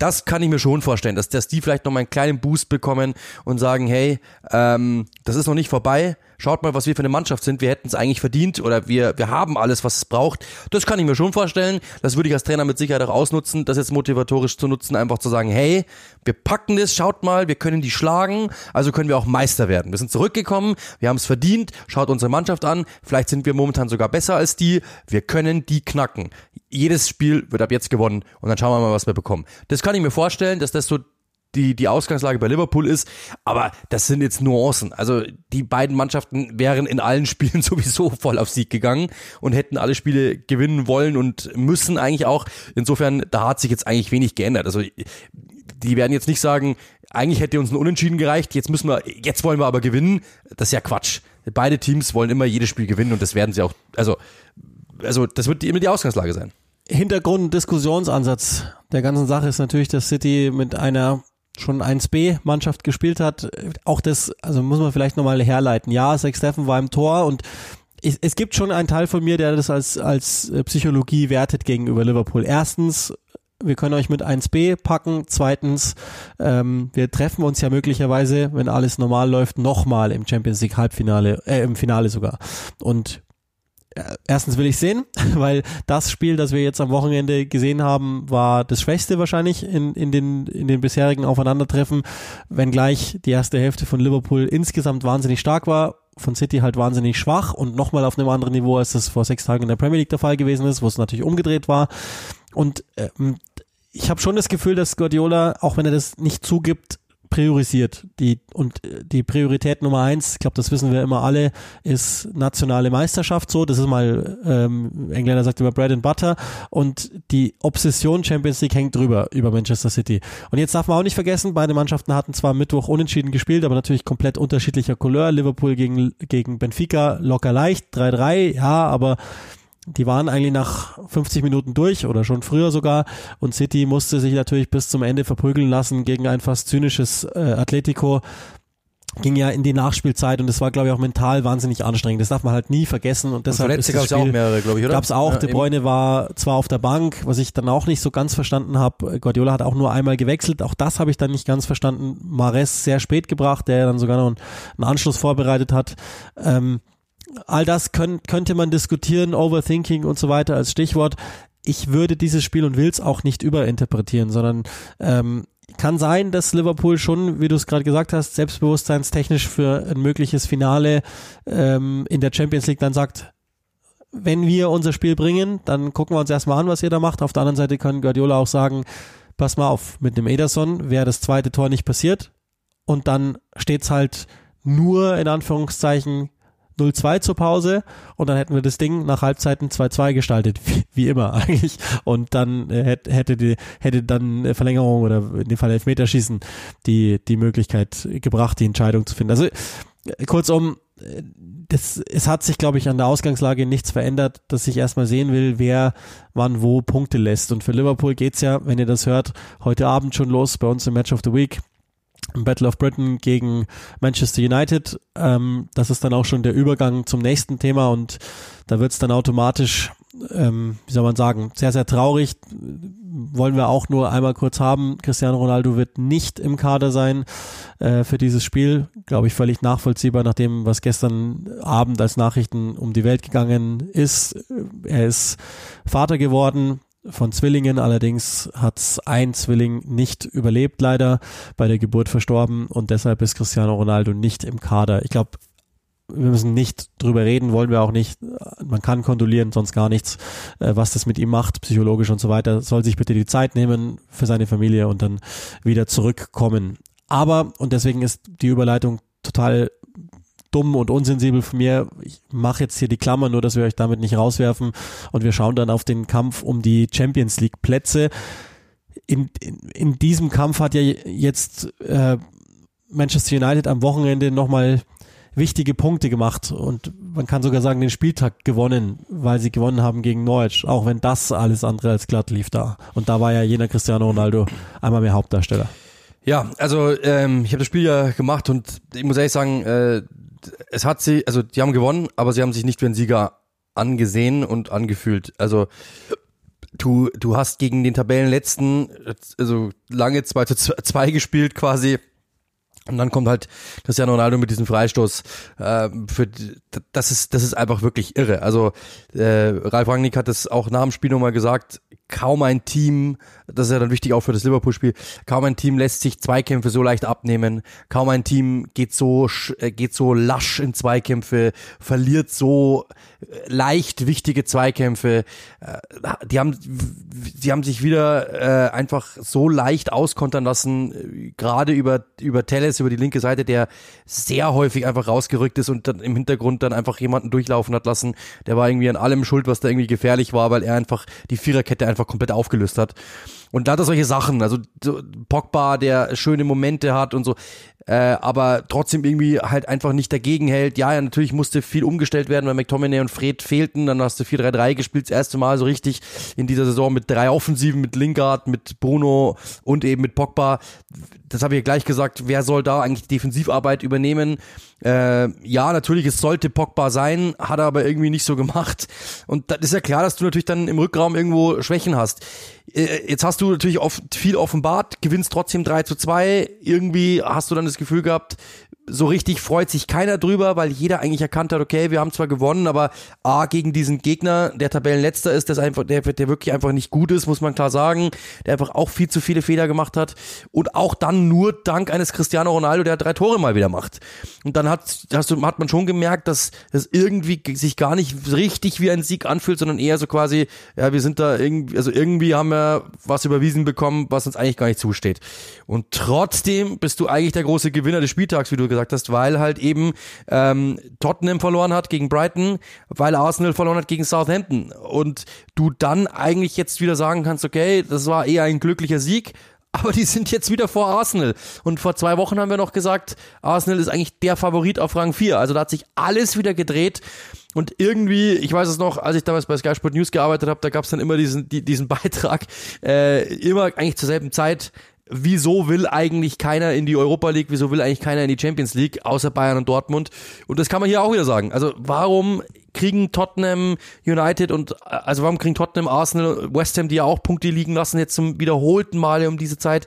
das kann ich mir schon vorstellen, dass, dass die vielleicht noch mal einen kleinen Boost bekommen und sagen, hey, ähm, das ist noch nicht vorbei, schaut mal, was wir für eine Mannschaft sind, wir hätten es eigentlich verdient oder wir, wir haben alles, was es braucht. Das kann ich mir schon vorstellen. Das würde ich als Trainer mit Sicherheit auch ausnutzen, das jetzt motivatorisch zu nutzen, einfach zu sagen, hey, wir packen das, schaut mal, wir können die schlagen, also können wir auch Meister werden. Wir sind zurückgekommen, wir haben es verdient, schaut unsere Mannschaft an, vielleicht sind wir momentan sogar besser als die, wir können die knacken jedes Spiel wird ab jetzt gewonnen und dann schauen wir mal, was wir bekommen. Das kann ich mir vorstellen, dass das so die, die Ausgangslage bei Liverpool ist, aber das sind jetzt Nuancen. Also die beiden Mannschaften wären in allen Spielen sowieso voll auf Sieg gegangen und hätten alle Spiele gewinnen wollen und müssen eigentlich auch. Insofern, da hat sich jetzt eigentlich wenig geändert. Also die werden jetzt nicht sagen, eigentlich hätte uns ein Unentschieden gereicht, jetzt müssen wir, jetzt wollen wir aber gewinnen. Das ist ja Quatsch. Beide Teams wollen immer jedes Spiel gewinnen und das werden sie auch, also, also das wird immer die Ausgangslage sein. Hintergrund, Diskussionsansatz der ganzen Sache ist natürlich, dass City mit einer schon 1B-Mannschaft gespielt hat. Auch das, also muss man vielleicht nochmal herleiten. Ja, Zach Steffen war im Tor und es, es gibt schon einen Teil von mir, der das als, als Psychologie wertet gegenüber Liverpool. Erstens, wir können euch mit 1b packen. Zweitens, ähm, wir treffen uns ja möglicherweise, wenn alles normal läuft, nochmal im Champions League Halbfinale, äh, im Finale sogar. Und äh, erstens will ich sehen, weil das Spiel, das wir jetzt am Wochenende gesehen haben, war das schwächste wahrscheinlich in, in, den, in den bisherigen Aufeinandertreffen, wenngleich die erste Hälfte von Liverpool insgesamt wahnsinnig stark war, von City halt wahnsinnig schwach und nochmal auf einem anderen Niveau, als das vor sechs Tagen in der Premier League der Fall gewesen ist, wo es natürlich umgedreht war. Und ähm, ich habe schon das Gefühl, dass Guardiola, auch wenn er das nicht zugibt, priorisiert. Die, und äh, die Priorität Nummer eins, ich glaube, das wissen wir immer alle, ist nationale Meisterschaft so. Das ist mal, ähm, Engländer sagt immer Bread and Butter. Und die Obsession Champions League hängt drüber, über Manchester City. Und jetzt darf man auch nicht vergessen, beide Mannschaften hatten zwar Mittwoch unentschieden gespielt, aber natürlich komplett unterschiedlicher Couleur. Liverpool gegen, gegen Benfica locker leicht, 3-3, ja, aber die waren eigentlich nach 50 Minuten durch oder schon früher sogar und City musste sich natürlich bis zum Ende verprügeln lassen gegen ein fast zynisches äh, Atletico ging ja in die Nachspielzeit und es war glaube ich auch mental wahnsinnig anstrengend. Das darf man halt nie vergessen und deshalb ist das Spiel, auch mehrere, glaube ich, oder? Gab's auch. Ja, De Bruyne eben. war zwar auf der Bank, was ich dann auch nicht so ganz verstanden habe. Guardiola hat auch nur einmal gewechselt. Auch das habe ich dann nicht ganz verstanden. Mares sehr spät gebracht, der dann sogar noch einen, einen Anschluss vorbereitet hat. Ähm, all das können, könnte man diskutieren, Overthinking und so weiter als Stichwort. Ich würde dieses Spiel und will es auch nicht überinterpretieren, sondern ähm, kann sein, dass Liverpool schon, wie du es gerade gesagt hast, selbstbewusstseinstechnisch für ein mögliches Finale ähm, in der Champions League dann sagt, wenn wir unser Spiel bringen, dann gucken wir uns erstmal an, was ihr da macht. Auf der anderen Seite kann Guardiola auch sagen, pass mal auf, mit dem Ederson wäre das zweite Tor nicht passiert und dann steht's halt nur in Anführungszeichen 0-2 zur Pause und dann hätten wir das Ding nach Halbzeiten 2-2 gestaltet, wie, wie, immer eigentlich. Und dann äh, hätte, die, hätte dann Verlängerung oder in dem Fall Elfmeterschießen die, die Möglichkeit gebracht, die Entscheidung zu finden. Also äh, kurzum, äh, das, es hat sich, glaube ich, an der Ausgangslage nichts verändert, dass ich erstmal sehen will, wer wann wo Punkte lässt. Und für Liverpool geht's ja, wenn ihr das hört, heute Abend schon los bei uns im Match of the Week. Battle of Britain gegen Manchester United. Ähm, das ist dann auch schon der Übergang zum nächsten Thema und da wird es dann automatisch, ähm, wie soll man sagen, sehr, sehr traurig. Wollen wir auch nur einmal kurz haben. Cristiano Ronaldo wird nicht im Kader sein äh, für dieses Spiel. Glaube ich völlig nachvollziehbar, nach dem, was gestern Abend als Nachrichten um die Welt gegangen ist. Er ist Vater geworden von Zwillingen. Allerdings hat ein Zwilling nicht überlebt, leider bei der Geburt verstorben und deshalb ist Cristiano Ronaldo nicht im Kader. Ich glaube, wir müssen nicht drüber reden, wollen wir auch nicht. Man kann kondolieren, sonst gar nichts, äh, was das mit ihm macht, psychologisch und so weiter. Soll sich bitte die Zeit nehmen für seine Familie und dann wieder zurückkommen. Aber, und deswegen ist die Überleitung total dumm und unsensibel von mir. Ich mache jetzt hier die Klammer, nur dass wir euch damit nicht rauswerfen. Und wir schauen dann auf den Kampf um die Champions League Plätze. In, in, in diesem Kampf hat ja jetzt äh, Manchester United am Wochenende nochmal wichtige Punkte gemacht und man kann sogar sagen, den Spieltag gewonnen, weil sie gewonnen haben gegen Norwich, auch wenn das alles andere als glatt lief da. Und da war ja jener Cristiano Ronaldo einmal mehr Hauptdarsteller. Ja, also ähm, ich habe das Spiel ja gemacht und ich muss ehrlich sagen, äh, es hat sie, also die haben gewonnen, aber sie haben sich nicht wie ein Sieger angesehen und angefühlt. Also du, du hast gegen den Tabellenletzten, also lange 2 zu 2 gespielt quasi. Und dann kommt halt Cristiano Ronaldo mit diesem Freistoß. Äh, für, das ist das ist einfach wirklich irre. Also äh, Ralf Rangnick hat es auch nach dem Spiel nochmal gesagt kaum ein Team, das ist ja dann wichtig auch für das Liverpool-Spiel, kaum ein Team lässt sich Zweikämpfe so leicht abnehmen, kaum ein Team geht so, äh, geht so lasch in Zweikämpfe, verliert so äh, leicht wichtige Zweikämpfe. Äh, die haben, die haben sich wieder einfach so leicht auskontern lassen, gerade über, über Telles, über die linke Seite, der sehr häufig einfach rausgerückt ist und dann im Hintergrund dann einfach jemanden durchlaufen hat lassen. Der war irgendwie an allem schuld, was da irgendwie gefährlich war, weil er einfach die Viererkette einfach einfach komplett aufgelöst hat. Und da hat er solche Sachen, also so Pogba, der schöne Momente hat und so, äh, aber trotzdem irgendwie halt einfach nicht dagegen hält. Ja, ja, natürlich musste viel umgestellt werden, weil McTominay und Fred fehlten. Dann hast du 4-3-3 gespielt, das erste Mal so richtig in dieser Saison mit drei Offensiven, mit Lingard, mit Bruno und eben mit Pogba. Das habe ich ja gleich gesagt, wer soll da eigentlich Defensivarbeit übernehmen? Äh, ja, natürlich, es sollte Pogba sein, hat er aber irgendwie nicht so gemacht. Und das ist ja klar, dass du natürlich dann im Rückraum irgendwo Schwächen hast jetzt hast du natürlich oft viel offenbart, gewinnst trotzdem 3 zu 2. Irgendwie hast du dann das Gefühl gehabt, so richtig freut sich keiner drüber, weil jeder eigentlich erkannt hat, okay, wir haben zwar gewonnen, aber A, gegen diesen Gegner, der Tabellenletzter ist, der, einfach, der, der wirklich einfach nicht gut ist, muss man klar sagen, der einfach auch viel zu viele Fehler gemacht hat und auch dann nur dank eines Cristiano Ronaldo, der drei Tore mal wieder macht. Und dann hat, hast du, hat man schon gemerkt, dass es irgendwie sich gar nicht richtig wie ein Sieg anfühlt, sondern eher so quasi, ja, wir sind da irgendwie, also irgendwie haben wir was überwiesen bekommen, was uns eigentlich gar nicht zusteht. Und trotzdem bist du eigentlich der große Gewinner des Spieltags, wie du gesagt hast, weil halt eben ähm, Tottenham verloren hat gegen Brighton, weil Arsenal verloren hat gegen Southampton. Und du dann eigentlich jetzt wieder sagen kannst, okay, das war eher ein glücklicher Sieg, aber die sind jetzt wieder vor Arsenal. Und vor zwei Wochen haben wir noch gesagt, Arsenal ist eigentlich der Favorit auf Rang 4. Also da hat sich alles wieder gedreht. Und irgendwie, ich weiß es noch, als ich damals bei Sky Sport News gearbeitet habe, da gab es dann immer diesen, die, diesen Beitrag, äh, immer eigentlich zur selben Zeit, wieso will eigentlich keiner in die Europa League, wieso will eigentlich keiner in die Champions League, außer Bayern und Dortmund. Und das kann man hier auch wieder sagen. Also warum kriegen Tottenham United und also warum kriegen Tottenham, Arsenal, West Ham, die ja auch Punkte liegen lassen, jetzt zum wiederholten Male um diese Zeit,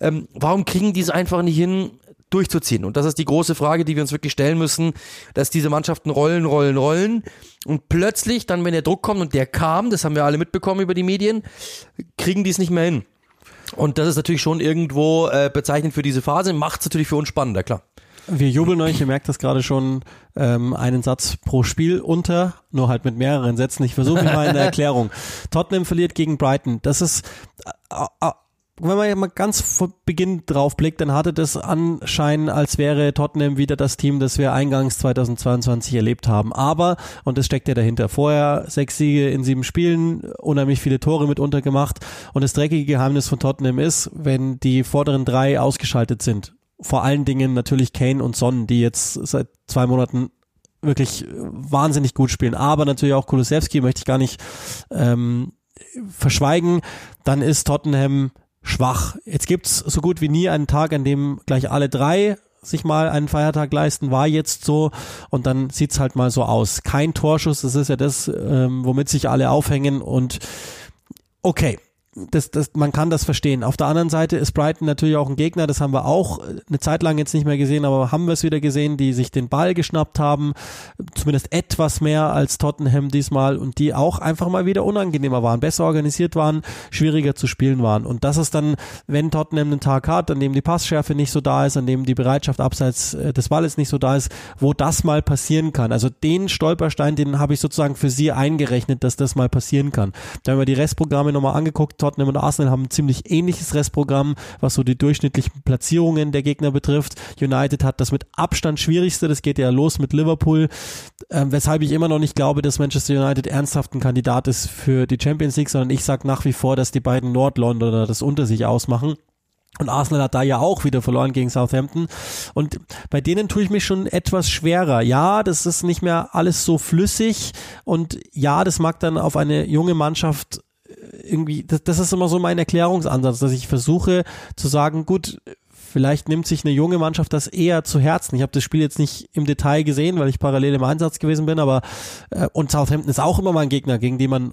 ähm, warum kriegen die es einfach nicht hin, durchzuziehen? Und das ist die große Frage, die wir uns wirklich stellen müssen, dass diese Mannschaften rollen, rollen, rollen und plötzlich dann, wenn der Druck kommt und der kam, das haben wir alle mitbekommen über die Medien, kriegen die es nicht mehr hin. Und das ist natürlich schon irgendwo äh, bezeichnend für diese Phase, macht es natürlich für uns spannender, klar. Wir jubeln euch, ihr merkt das gerade schon, ähm, einen Satz pro Spiel unter, nur halt mit mehreren Sätzen. Ich versuche mal in der Erklärung. Tottenham verliert gegen Brighton. Das ist äh, äh, wenn man mal ganz vor Beginn drauf blickt, dann hatte das Anschein, als wäre Tottenham wieder das Team, das wir eingangs 2022 erlebt haben. Aber, und das steckt ja dahinter, vorher sechs Siege in sieben Spielen, unheimlich viele Tore mit untergemacht. Und das dreckige Geheimnis von Tottenham ist, wenn die vorderen drei ausgeschaltet sind. Vor allen Dingen natürlich Kane und Son, die jetzt seit zwei Monaten wirklich wahnsinnig gut spielen. Aber natürlich auch Kulusewski möchte ich gar nicht ähm, verschweigen. Dann ist Tottenham schwach. Jetzt gibt's so gut wie nie einen Tag, an dem gleich alle drei sich mal einen Feiertag leisten, war jetzt so. Und dann sieht's halt mal so aus. Kein Torschuss, das ist ja das, ähm, womit sich alle aufhängen. Und okay, das, das, man kann das verstehen. Auf der anderen Seite ist Brighton natürlich auch ein Gegner, das haben wir auch eine Zeit lang jetzt nicht mehr gesehen, aber haben wir es wieder gesehen, die sich den Ball geschnappt haben, zumindest etwas mehr als Tottenham diesmal und die auch einfach mal wieder unangenehmer waren, besser organisiert waren, schwieriger zu spielen waren. Und das ist dann, wenn Tottenham einen Tag hat, an dem die Passschärfe nicht so da ist, an dem die Bereitschaft abseits äh, des Balles nicht so da ist, wo das mal passieren kann. Also den Stolperstein, den habe ich sozusagen für sie eingerechnet, dass das mal passieren kann. Da haben wir die Restprogramme nochmal angeguckt, Tottenham und Arsenal haben ein ziemlich ähnliches Restprogramm, was so die durchschnittlichen Platzierungen der Gegner betrifft. United hat das mit Abstand schwierigste, das geht ja los mit Liverpool, äh, weshalb ich immer noch nicht glaube, dass Manchester United ernsthaft ein Kandidat ist für die Champions League, sondern ich sage nach wie vor, dass die beiden Nordlondoner das unter sich ausmachen. Und Arsenal hat da ja auch wieder verloren gegen Southampton. Und bei denen tue ich mich schon etwas schwerer. Ja, das ist nicht mehr alles so flüssig. Und ja, das mag dann auf eine junge Mannschaft irgendwie, das, das ist immer so mein Erklärungsansatz, dass ich versuche zu sagen, gut, vielleicht nimmt sich eine junge Mannschaft das eher zu Herzen. Ich habe das Spiel jetzt nicht im Detail gesehen, weil ich parallel im Einsatz gewesen bin, aber äh, und Southampton ist auch immer mal ein Gegner, gegen den man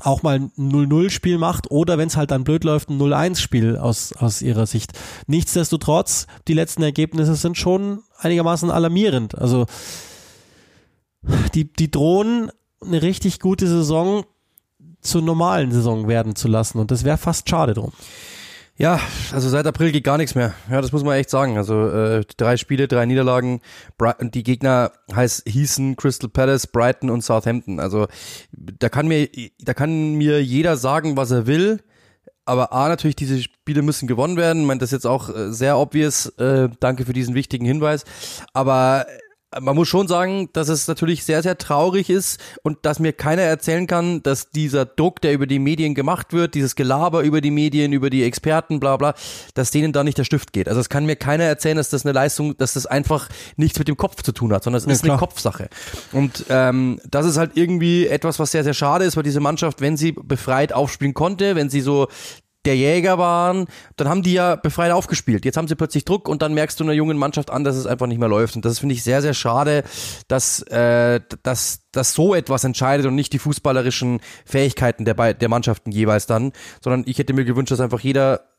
auch mal ein 0-0-Spiel macht oder wenn es halt dann blöd läuft, ein 0-1-Spiel aus, aus ihrer Sicht. Nichtsdestotrotz, die letzten Ergebnisse sind schon einigermaßen alarmierend. Also die, die drohen eine richtig gute Saison zur normalen Saison werden zu lassen. Und das wäre fast schade drum. Ja, also seit April geht gar nichts mehr. Ja, das muss man echt sagen. Also äh, drei Spiele, drei Niederlagen. Brighton, die Gegner heißt, hießen Crystal Palace, Brighton und Southampton. Also da kann mir, da kann mir jeder sagen, was er will. Aber A, natürlich, diese Spiele müssen gewonnen werden. Ich meine, das ist jetzt auch äh, sehr obvious. Äh, danke für diesen wichtigen Hinweis. Aber man muss schon sagen, dass es natürlich sehr, sehr traurig ist und dass mir keiner erzählen kann, dass dieser Druck, der über die Medien gemacht wird, dieses Gelaber über die Medien, über die Experten, bla bla, dass denen da nicht der Stift geht. Also es kann mir keiner erzählen, dass das eine Leistung, dass das einfach nichts mit dem Kopf zu tun hat, sondern es ist ja, eine Kopfsache. Und ähm, das ist halt irgendwie etwas, was sehr, sehr schade ist, weil diese Mannschaft, wenn sie befreit aufspielen konnte, wenn sie so der Jäger waren, dann haben die ja befreit aufgespielt. Jetzt haben sie plötzlich Druck und dann merkst du einer jungen Mannschaft an, dass es einfach nicht mehr läuft. Und das finde ich sehr, sehr schade, dass, äh, dass, dass so etwas entscheidet und nicht die fußballerischen Fähigkeiten der, der Mannschaften jeweils dann, sondern ich hätte mir gewünscht, dass einfach jeder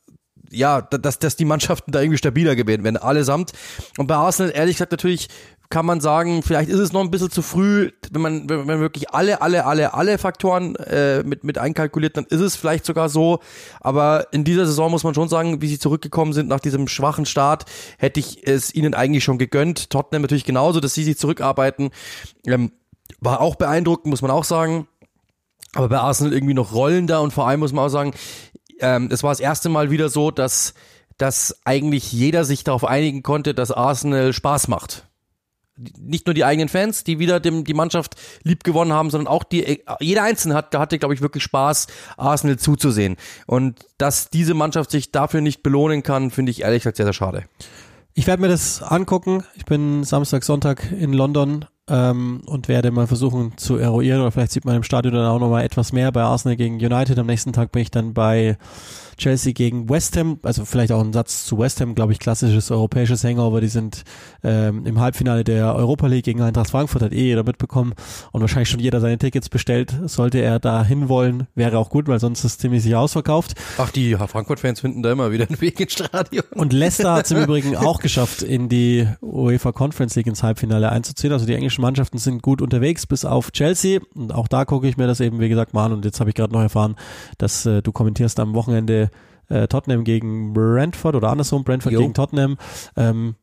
ja, dass, dass die Mannschaften da irgendwie stabiler gewesen werden, allesamt. Und bei Arsenal, ehrlich gesagt, natürlich kann man sagen, vielleicht ist es noch ein bisschen zu früh, wenn man, wenn man wirklich alle, alle, alle, alle Faktoren äh, mit, mit einkalkuliert, dann ist es vielleicht sogar so. Aber in dieser Saison muss man schon sagen, wie sie zurückgekommen sind nach diesem schwachen Start, hätte ich es ihnen eigentlich schon gegönnt. Tottenham natürlich genauso, dass sie sich zurückarbeiten. Ähm, war auch beeindruckend, muss man auch sagen. Aber bei Arsenal irgendwie noch rollender und vor allem muss man auch sagen, ähm, es war das erste Mal wieder so, dass, dass eigentlich jeder sich darauf einigen konnte, dass Arsenal Spaß macht nicht nur die eigenen Fans, die wieder dem, die Mannschaft lieb gewonnen haben, sondern auch die, jeder Einzelne hat, hatte, glaube ich, wirklich Spaß, Arsenal zuzusehen. Und dass diese Mannschaft sich dafür nicht belohnen kann, finde ich ehrlich gesagt sehr, sehr schade. Ich werde mir das angucken. Ich bin Samstag, Sonntag in London ähm, und werde mal versuchen zu eruieren oder vielleicht sieht man im Stadion dann auch nochmal etwas mehr bei Arsenal gegen United. Am nächsten Tag bin ich dann bei Chelsea gegen West Ham, also vielleicht auch ein Satz zu West Ham, glaube ich, klassisches europäisches Hangover. Die sind ähm, im Halbfinale der Europa League gegen Eintracht Frankfurt, hat eh jeder mitbekommen und wahrscheinlich schon jeder seine Tickets bestellt. Sollte er da hinwollen, wäre auch gut, weil sonst ist es ziemlich sicher ausverkauft. Ach, die Frankfurt-Fans finden da immer wieder einen Weg ins Stadion. Und Leicester hat es im Übrigen auch geschafft, in die UEFA Conference League ins Halbfinale einzuziehen. Also die englischen Mannschaften sind gut unterwegs, bis auf Chelsea. Und auch da gucke ich mir das eben, wie gesagt, mal an. Und jetzt habe ich gerade noch erfahren, dass äh, du kommentierst am Wochenende äh, Tottenham gegen Brentford oder andersrum, Brentford jo. gegen Tottenham. Ähm,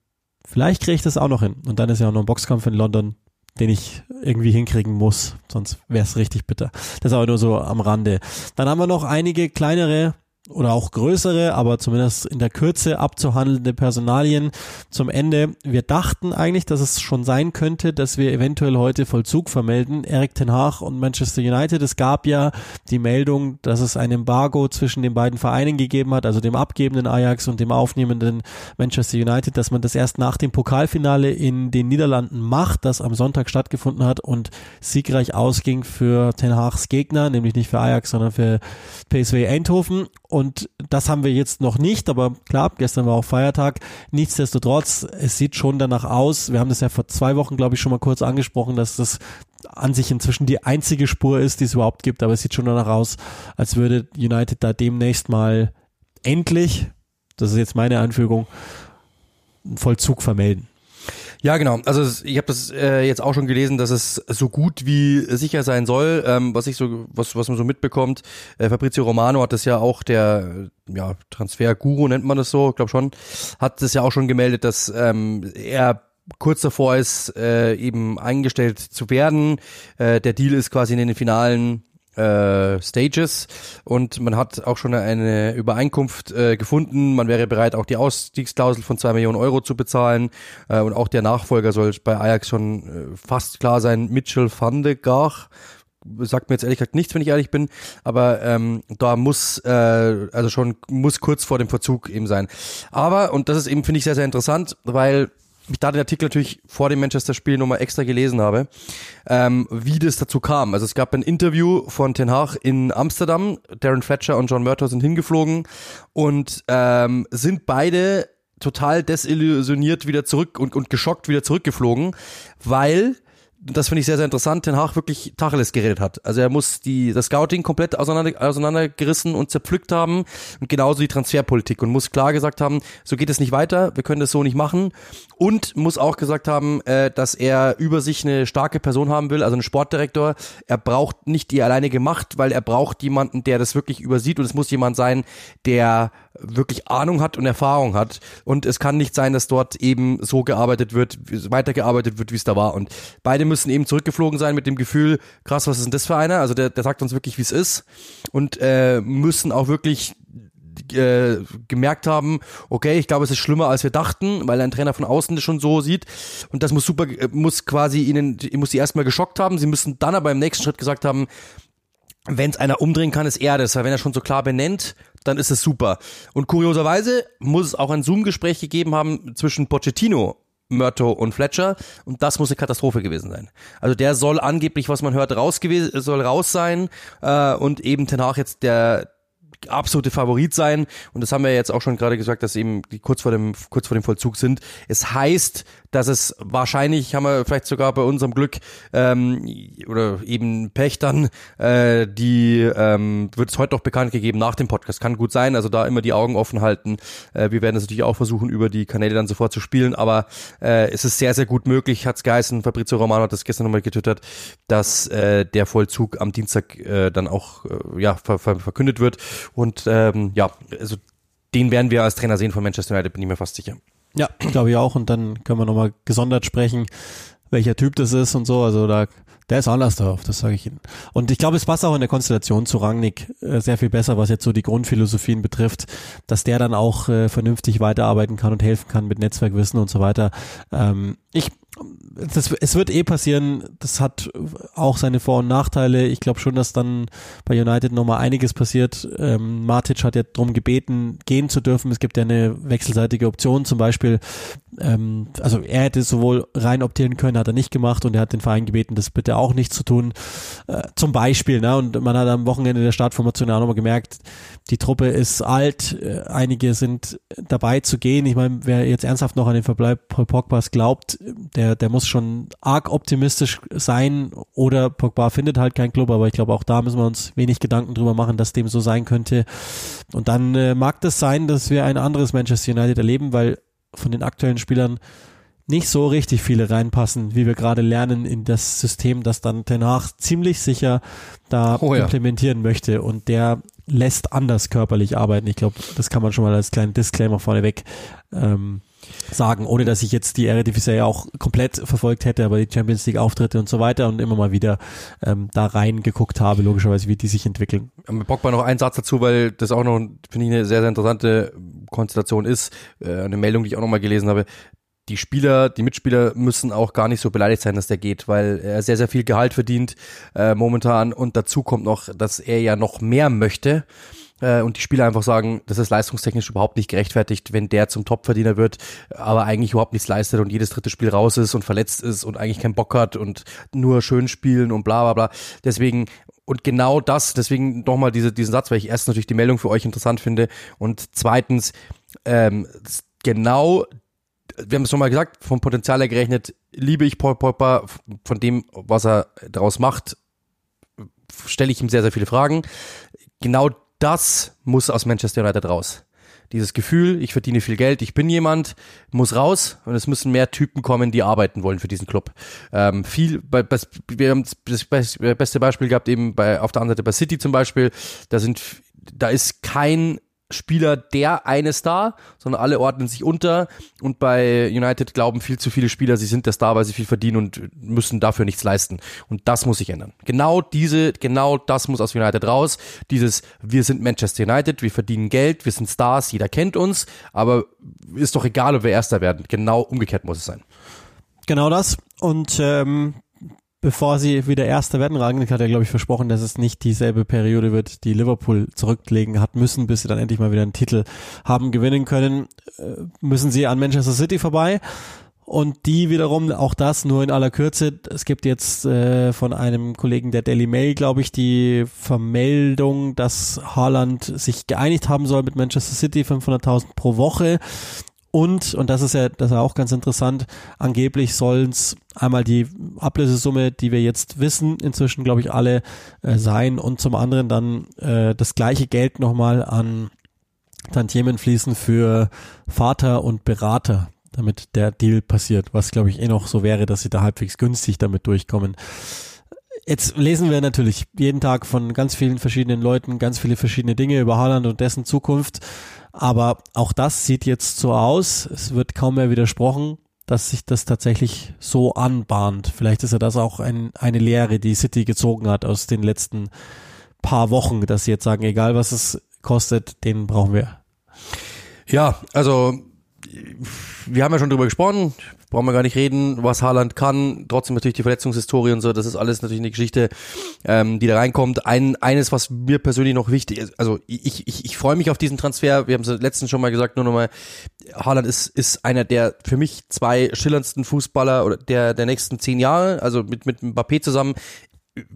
vielleicht kriege ich das auch noch hin. Und dann ist ja auch noch ein Boxkampf in London, den ich irgendwie hinkriegen muss. Sonst wäre es richtig bitter. Das ist aber nur so am Rande. Dann haben wir noch einige kleinere oder auch größere, aber zumindest in der Kürze abzuhandelnde Personalien zum Ende. Wir dachten eigentlich, dass es schon sein könnte, dass wir eventuell heute Vollzug vermelden. Erik Ten Haag und Manchester United. Es gab ja die Meldung, dass es ein Embargo zwischen den beiden Vereinen gegeben hat, also dem abgebenden Ajax und dem aufnehmenden Manchester United, dass man das erst nach dem Pokalfinale in den Niederlanden macht, das am Sonntag stattgefunden hat und siegreich ausging für Ten Haags Gegner, nämlich nicht für Ajax, sondern für PSV Eindhoven und das haben wir jetzt noch nicht, aber klar, gestern war auch Feiertag. Nichtsdestotrotz, es sieht schon danach aus. Wir haben das ja vor zwei Wochen, glaube ich, schon mal kurz angesprochen, dass das an sich inzwischen die einzige Spur ist, die es überhaupt gibt. Aber es sieht schon danach aus, als würde United da demnächst mal endlich, das ist jetzt meine Anfügung, einen Vollzug vermelden. Ja, genau. Also ich habe das äh, jetzt auch schon gelesen, dass es so gut wie sicher sein soll, ähm, was ich so, was was man so mitbekommt. Äh, Fabrizio Romano hat das ja auch der ja Transferguru nennt man das so, glaube schon, hat das ja auch schon gemeldet, dass ähm, er kurz davor ist, äh, eben eingestellt zu werden. Äh, der Deal ist quasi in den finalen äh, Stages und man hat auch schon eine Übereinkunft äh, gefunden. Man wäre bereit, auch die Ausstiegsklausel von zwei Millionen Euro zu bezahlen äh, und auch der Nachfolger soll bei Ajax schon äh, fast klar sein. Mitchell van de Gaag sagt mir jetzt ehrlich gesagt nichts, wenn ich ehrlich bin, aber ähm, da muss äh, also schon muss kurz vor dem Verzug eben sein. Aber und das ist eben finde ich sehr sehr interessant, weil ich da den Artikel natürlich vor dem Manchester-Spiel nochmal extra gelesen habe, ähm, wie das dazu kam. Also es gab ein Interview von Ten Hag in Amsterdam. Darren Fletcher und John Murtaugh sind hingeflogen und ähm, sind beide total desillusioniert wieder zurück und, und geschockt wieder zurückgeflogen, weil das finde ich sehr, sehr interessant, Ten Hag wirklich Tacheles geredet hat. Also er muss die, das Scouting komplett auseinander, auseinandergerissen und zerpflückt haben und genauso die Transferpolitik und muss klar gesagt haben, so geht es nicht weiter, wir können das so nicht machen und muss auch gesagt haben, äh, dass er über sich eine starke Person haben will, also einen Sportdirektor. Er braucht nicht die alleinige Macht, weil er braucht jemanden, der das wirklich übersieht und es muss jemand sein, der wirklich Ahnung hat und Erfahrung hat. Und es kann nicht sein, dass dort eben so gearbeitet wird, weitergearbeitet wird, wie es da war. Und beide müssen eben zurückgeflogen sein mit dem Gefühl, krass, was ist denn das für einer? Also der, der sagt uns wirklich, wie es ist. Und äh, müssen auch wirklich äh, gemerkt haben, okay, ich glaube, es ist schlimmer, als wir dachten, weil ein Trainer von außen das schon so sieht. Und das muss super, äh, muss quasi ihnen, muss sie erstmal geschockt haben. Sie müssen dann aber im nächsten Schritt gesagt haben, wenn es einer umdrehen kann, ist er das, weil wenn er schon so klar benennt, dann ist es super. Und kurioserweise muss es auch ein Zoom-Gespräch gegeben haben zwischen Pochettino Murto und Fletcher und das muss eine Katastrophe gewesen sein. Also der soll angeblich, was man hört, raus gewesen, soll raus sein äh, und eben Hag jetzt der absolute Favorit sein. Und das haben wir jetzt auch schon gerade gesagt, dass eben die kurz vor dem, kurz vor dem Vollzug sind. Es heißt, dass es wahrscheinlich, haben wir vielleicht sogar bei unserem Glück ähm, oder eben Pech dann, äh, die ähm, wird es heute noch bekannt gegeben nach dem Podcast. Kann gut sein, also da immer die Augen offen halten. Äh, wir werden es natürlich auch versuchen, über die Kanäle dann sofort zu spielen, aber äh, es ist sehr, sehr gut möglich, hat's geheißen, Fabrizio Romano hat das gestern nochmal getwittert, dass äh, der Vollzug am Dienstag äh, dann auch äh, ja, ver ver verkündet wird. Und ähm, ja, also den werden wir als Trainer sehen von Manchester United, bin ich mir fast sicher. Ja, glaube ich auch. Und dann können wir nochmal gesondert sprechen, welcher Typ das ist und so. Also da, der ist anders drauf, das sage ich Ihnen. Und ich glaube, es passt auch in der Konstellation zu Rangnick äh, sehr viel besser, was jetzt so die Grundphilosophien betrifft, dass der dann auch äh, vernünftig weiterarbeiten kann und helfen kann mit Netzwerkwissen und so weiter. Ähm, ich das, es wird eh passieren, das hat auch seine Vor- und Nachteile. Ich glaube schon, dass dann bei United nochmal einiges passiert. Ähm, Matic hat ja darum gebeten, gehen zu dürfen. Es gibt ja eine wechselseitige Option, zum Beispiel, ähm, also er hätte sowohl rein optieren können, hat er nicht gemacht und er hat den Verein gebeten, das bitte auch nicht zu tun. Äh, zum Beispiel, ne? Und man hat am Wochenende der Startformation auch nochmal gemerkt, die Truppe ist alt, äh, einige sind dabei zu gehen. Ich meine, wer jetzt ernsthaft noch an den Verbleib Paul Pogba's glaubt, der, der muss schon arg optimistisch sein oder Pogba findet halt keinen Club, aber ich glaube auch da müssen wir uns wenig Gedanken drüber machen, dass dem so sein könnte. Und dann äh, mag das sein, dass wir ein anderes Manchester United erleben, weil von den aktuellen Spielern nicht so richtig viele reinpassen, wie wir gerade lernen in das System, das dann Hag ziemlich sicher da oh ja. implementieren möchte und der lässt anders körperlich arbeiten. Ich glaube, das kann man schon mal als kleinen Disclaimer vorneweg ähm, sagen, ohne dass ich jetzt die Eredivisie auch komplett verfolgt hätte, aber die Champions League Auftritte und so weiter und immer mal wieder ähm, da reingeguckt habe, logischerweise, wie die sich entwickeln. Mit Bockbar noch einen Satz dazu, weil das auch noch, finde ich, eine sehr, sehr interessante Konstellation ist. Äh, eine Meldung, die ich auch noch mal gelesen habe die Spieler, die Mitspieler müssen auch gar nicht so beleidigt sein, dass der geht, weil er sehr, sehr viel Gehalt verdient äh, momentan und dazu kommt noch, dass er ja noch mehr möchte äh, und die Spieler einfach sagen, das ist leistungstechnisch überhaupt nicht gerechtfertigt, wenn der zum Topverdiener wird, aber eigentlich überhaupt nichts leistet und jedes dritte Spiel raus ist und verletzt ist und eigentlich keinen Bock hat und nur schön spielen und bla bla bla. Deswegen und genau das, deswegen nochmal diese, diesen Satz, weil ich erst natürlich die Meldung für euch interessant finde und zweitens ähm, genau wir haben es schon mal gesagt, vom Potenzial her gerechnet, liebe ich Paul Pogba, von dem, was er daraus macht, stelle ich ihm sehr, sehr viele Fragen. Genau das muss aus Manchester United raus. Dieses Gefühl, ich verdiene viel Geld, ich bin jemand, muss raus und es müssen mehr Typen kommen, die arbeiten wollen für diesen Club. Ähm, viel, wir haben das beste Beispiel gehabt eben bei, auf der anderen Seite bei City zum Beispiel, da sind, da ist kein Spieler der eine Star, sondern alle ordnen sich unter und bei United glauben viel zu viele Spieler, sie sind der Star, weil sie viel verdienen und müssen dafür nichts leisten. Und das muss sich ändern. Genau diese, genau das muss aus United raus. Dieses, wir sind Manchester United, wir verdienen Geld, wir sind Stars, jeder kennt uns, aber ist doch egal, ob wir Erster werden. Genau umgekehrt muss es sein. Genau das. Und ähm, bevor sie wieder Erster werden. Rangnick hat ja, glaube ich, versprochen, dass es nicht dieselbe Periode wird, die Liverpool zurücklegen hat müssen, bis sie dann endlich mal wieder einen Titel haben gewinnen können, äh, müssen sie an Manchester City vorbei. Und die wiederum, auch das nur in aller Kürze. Es gibt jetzt äh, von einem Kollegen der Daily Mail, glaube ich, die Vermeldung, dass Haaland sich geeinigt haben soll mit Manchester City, 500.000 pro Woche. Und, und das ist ja, das ist auch ganz interessant, angeblich sollen es einmal die Ablösesumme, die wir jetzt wissen, inzwischen glaube ich alle äh, sein und zum anderen dann äh, das gleiche Geld nochmal an Tantiemen fließen für Vater und Berater, damit der Deal passiert, was glaube ich eh noch so wäre, dass sie da halbwegs günstig damit durchkommen. Jetzt lesen wir natürlich jeden Tag von ganz vielen verschiedenen Leuten ganz viele verschiedene Dinge über Haaland und dessen Zukunft. Aber auch das sieht jetzt so aus. Es wird kaum mehr widersprochen, dass sich das tatsächlich so anbahnt. Vielleicht ist ja das auch ein, eine Lehre, die City gezogen hat aus den letzten paar Wochen, dass sie jetzt sagen, egal was es kostet, den brauchen wir. Ja, also wir haben ja schon drüber gesprochen, brauchen wir gar nicht reden, was Haaland kann, trotzdem natürlich die Verletzungshistorie und so, das ist alles natürlich eine Geschichte, ähm, die da reinkommt. Ein, eines, was mir persönlich noch wichtig ist, also ich, ich, ich freue mich auf diesen Transfer, wir haben es letztens schon mal gesagt, nur nochmal, Haaland ist, ist einer der für mich zwei schillerndsten Fußballer oder der, der nächsten zehn Jahre, also mit, mit Mbappé zusammen,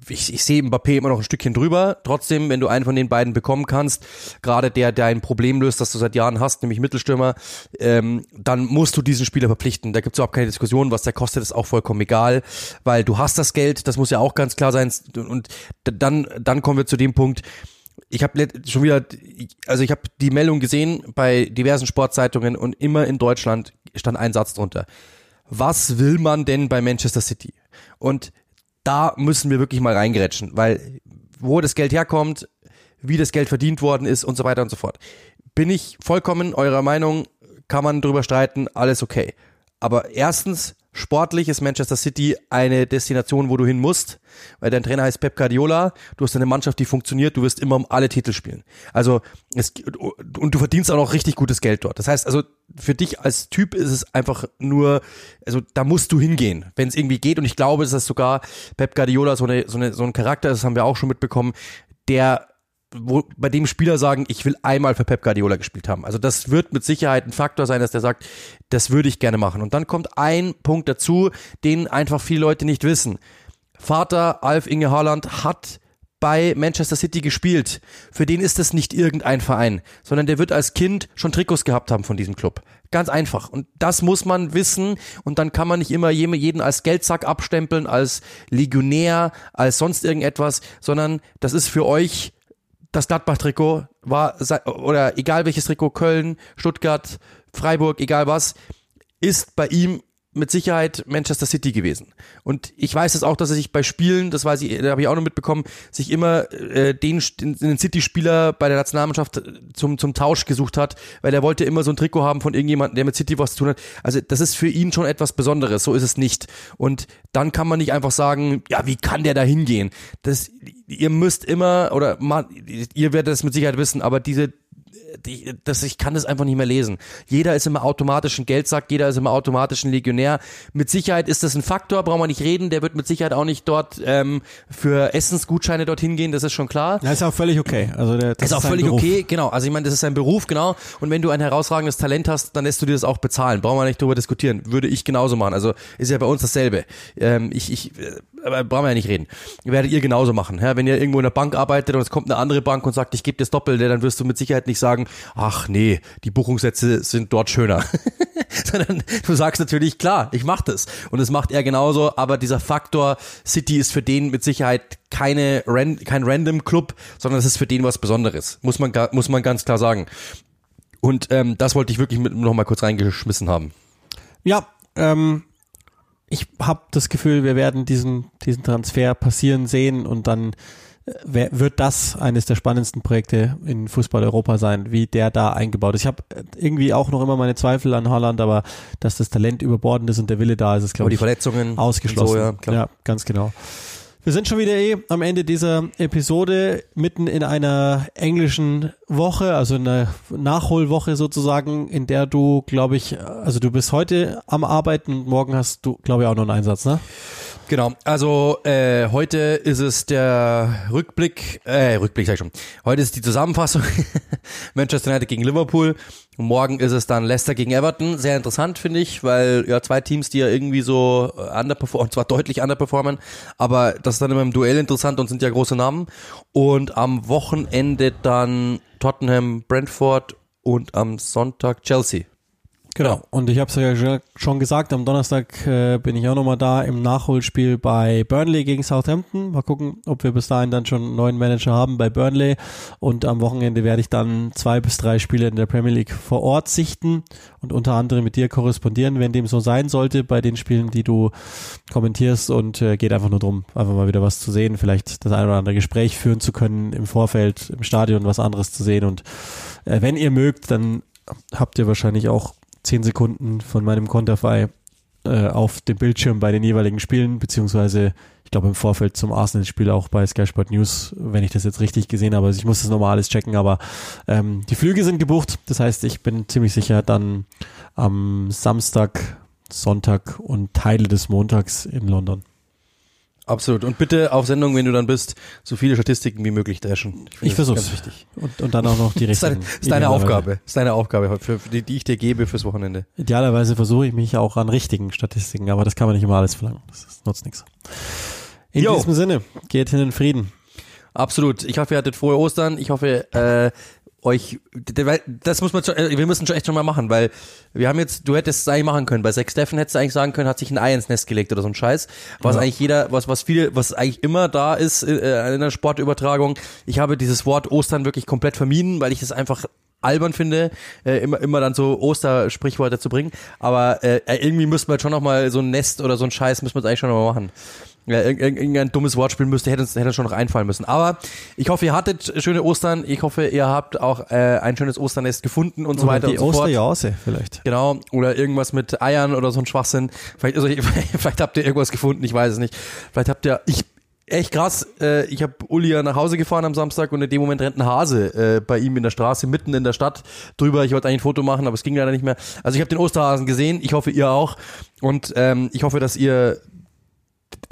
ich, ich sehe Mbappé immer noch ein Stückchen drüber. Trotzdem, wenn du einen von den beiden bekommen kannst, gerade der, der ein Problem löst, das du seit Jahren hast, nämlich Mittelstürmer, ähm, dann musst du diesen Spieler verpflichten. Da gibt es überhaupt keine Diskussion. Was der kostet, ist auch vollkommen egal, weil du hast das Geld, das muss ja auch ganz klar sein. Und dann, dann kommen wir zu dem Punkt, ich habe schon wieder, also ich habe die Meldung gesehen bei diversen Sportzeitungen und immer in Deutschland stand ein Satz drunter. Was will man denn bei Manchester City? Und da müssen wir wirklich mal reingerätschen, weil wo das Geld herkommt, wie das Geld verdient worden ist und so weiter und so fort. Bin ich vollkommen eurer Meinung, kann man drüber streiten, alles okay. Aber erstens, sportlich ist Manchester City eine Destination, wo du hin musst, weil dein Trainer heißt Pep Guardiola, du hast eine Mannschaft, die funktioniert, du wirst immer um alle Titel spielen. Also es, und du verdienst auch noch richtig gutes Geld dort. Das heißt also für dich als Typ ist es einfach nur, also da musst du hingehen, wenn es irgendwie geht. Und ich glaube, dass das sogar Pep Guardiola so, eine, so, eine, so ein Charakter ist, das haben wir auch schon mitbekommen, der wo, bei dem Spieler sagen, ich will einmal für Pep Guardiola gespielt haben. Also das wird mit Sicherheit ein Faktor sein, dass der sagt, das würde ich gerne machen. Und dann kommt ein Punkt dazu, den einfach viele Leute nicht wissen. Vater Alf Inge Haaland hat bei Manchester City gespielt. Für den ist das nicht irgendein Verein, sondern der wird als Kind schon Trikots gehabt haben von diesem Club. Ganz einfach. Und das muss man wissen. Und dann kann man nicht immer jeden als Geldsack abstempeln, als Legionär, als sonst irgendetwas, sondern das ist für euch das Gladbach-Trikot war, oder egal welches Trikot, Köln, Stuttgart, Freiburg, egal was, ist bei ihm mit Sicherheit Manchester City gewesen. Und ich weiß es auch, dass er sich bei Spielen, das weiß ich, da habe ich auch noch mitbekommen, sich immer äh, den, den City-Spieler bei der Nationalmannschaft zum, zum Tausch gesucht hat, weil er wollte immer so ein Trikot haben von irgendjemandem, der mit City was zu tun hat. Also das ist für ihn schon etwas Besonderes, so ist es nicht. Und dann kann man nicht einfach sagen, ja, wie kann der da hingehen? Das, ihr müsst immer, oder man, ihr werdet es mit Sicherheit wissen, aber diese die, das, ich kann das einfach nicht mehr lesen. Jeder ist immer automatisch ein Geldsack, jeder ist immer automatisch ein Legionär. Mit Sicherheit ist das ein Faktor, brauchen wir nicht reden. Der wird mit Sicherheit auch nicht dort ähm, für Essensgutscheine dorthin gehen, das ist schon klar. Das ist auch völlig okay. Also der, das ist, ist auch völlig Beruf. okay, genau. Also ich meine, das ist ein Beruf, genau. Und wenn du ein herausragendes Talent hast, dann lässt du dir das auch bezahlen. Brauchen wir nicht drüber diskutieren. Würde ich genauso machen. Also ist ja bei uns dasselbe. Ähm, ich, ich aber brauchen wir ja nicht reden. Werdet ihr genauso machen. Ja? Wenn ihr irgendwo in der Bank arbeitet und es kommt eine andere Bank und sagt, ich gebe dir das Doppelte, dann wirst du mit Sicherheit nicht sagen, ach nee, die Buchungssätze sind dort schöner. Sondern du sagst natürlich, klar, ich mach das. Und das macht er genauso, aber dieser Faktor City ist für den mit Sicherheit keine kein Random Club, sondern es ist für den was Besonderes. Muss man, muss man ganz klar sagen. Und ähm, das wollte ich wirklich mit noch mal kurz reingeschmissen haben. Ja, ähm, ich habe das Gefühl, wir werden diesen, diesen Transfer passieren sehen und dann wird das eines der spannendsten Projekte in Fußball Europa sein, wie der da eingebaut ist. Ich habe irgendwie auch noch immer meine Zweifel an Holland, aber dass das Talent überbordend ist und der Wille da ist, ist glaube ich die Verletzungen ausgeschlossen. So, ja, ja, ganz genau. Wir sind schon wieder eh am Ende dieser Episode, mitten in einer englischen Woche, also eine Nachholwoche sozusagen, in der du, glaube ich, also du bist heute am Arbeiten und morgen hast du, glaube ich, auch noch einen Einsatz, ne? Genau, also äh, heute ist es der Rückblick, äh, Rückblick sag ich schon. Heute ist die Zusammenfassung Manchester United gegen Liverpool. Morgen ist es dann Leicester gegen Everton. Sehr interessant finde ich, weil ja zwei Teams, die ja irgendwie so underperformen, zwar deutlich underperformen, aber das ist dann immer im Duell interessant und sind ja große Namen. Und am Wochenende dann Tottenham, Brentford und am Sonntag Chelsea. Genau. Und ich habe es ja schon gesagt, am Donnerstag äh, bin ich auch nochmal da im Nachholspiel bei Burnley gegen Southampton. Mal gucken, ob wir bis dahin dann schon einen neuen Manager haben bei Burnley. Und am Wochenende werde ich dann zwei bis drei Spiele in der Premier League vor Ort sichten und unter anderem mit dir korrespondieren, wenn dem so sein sollte bei den Spielen, die du kommentierst. Und äh, geht einfach nur drum, einfach mal wieder was zu sehen, vielleicht das ein oder andere Gespräch führen zu können im Vorfeld, im Stadion was anderes zu sehen. Und äh, wenn ihr mögt, dann habt ihr wahrscheinlich auch zehn Sekunden von meinem Konterfei äh, auf dem Bildschirm bei den jeweiligen Spielen, beziehungsweise ich glaube im Vorfeld zum Arsenal-Spiel auch bei Sky Sport News, wenn ich das jetzt richtig gesehen habe. Also ich muss das nochmal alles checken, aber ähm, die Flüge sind gebucht. Das heißt, ich bin ziemlich sicher dann am Samstag, Sonntag und Teile des Montags in London. Absolut. Und bitte auf Sendung, wenn du dann bist, so viele Statistiken wie möglich dreschen. Ich, ich versuch's. wichtig. Und, und dann auch noch die richtigen. das ist deine, Aufgabe. Das ist deine Aufgabe, für, die, die ich dir gebe fürs Wochenende. Idealerweise versuche ich mich auch an richtigen Statistiken, aber das kann man nicht immer alles verlangen. Das nutzt nichts. In Jo. diesem Sinne, geht in den Frieden. Absolut. Ich hoffe, ihr hattet frohe Ostern. Ich hoffe, äh, euch, weil das muss man äh, wir müssen schon echt schon mal machen, weil wir haben jetzt, du hättest es eigentlich machen können. Bei Sex Steffen hättest du eigentlich sagen können, hat sich ein Ei ins Nest gelegt oder so ein Scheiß. Was Ja. eigentlich jeder, was, was viele, was eigentlich immer da ist äh, in der Sportübertragung. Ich habe dieses Wort Ostern wirklich komplett vermieden, weil ich es einfach albern finde, äh, immer, immer dann so Ostersprichworte zu bringen. Aber äh, irgendwie müssten wir jetzt schon noch mal so ein Nest oder so ein Scheiß müssen wir jetzt eigentlich schon noch mal machen. Ja, irg- irg- irgendein dummes Wortspiel müsste, hätte uns, hätte uns schon noch einfallen müssen. Aber ich hoffe, ihr hattet schöne Ostern. Ich hoffe, ihr habt auch äh, ein schönes Osternest gefunden und so Oder weiter die und so fort. Osterjause vielleicht. Genau, oder irgendwas mit Eiern oder so ein Schwachsinn. Vielleicht, also, vielleicht habt ihr irgendwas gefunden, ich weiß es nicht. Vielleicht habt ihr, ich, echt krass, äh, ich habe Uli ja nach Hause gefahren am Samstag und in dem Moment rennt ein Hase äh, bei ihm in der Straße, mitten in der Stadt drüber. Ich wollte eigentlich ein Foto machen, aber es ging leider nicht mehr. Also ich habe den Osterhasen gesehen, ich hoffe, ihr auch. Und ähm, ich hoffe, dass ihr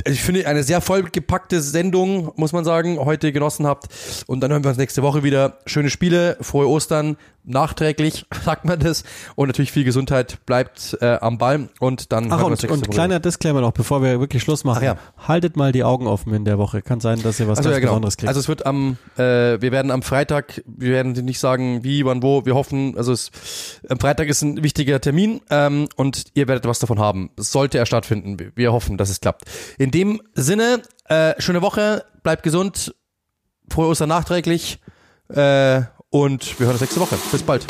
ich finde, eine sehr vollgepackte Sendung, muss man sagen, heute genossen habt. Und dann hören wir uns nächste Woche wieder. Schöne Spiele, frohe Ostern, nachträglich, sagt man das. Und natürlich viel Gesundheit, bleibt äh, am Ball. Und dann Ach, hören wir uns und, und kleiner Disclaimer noch, bevor wir wirklich Schluss machen. Ach ja. Haltet mal die Augen offen in der Woche. Kann sein, dass ihr was Also, ganz ja, genau. Besonderes kriegt. also es wird am, äh, wir werden am Freitag, wir werden nicht sagen, wie, wann, wo, wir hoffen, also es, am Freitag ist ein wichtiger Termin ähm, und ihr werdet was davon haben. Sollte er stattfinden. Wir hoffen, dass es klappt. In dem Sinne, äh, schöne Woche, bleibt gesund, frohe Ostern nachträglich äh, und wir hören uns nächste Woche. Bis bald.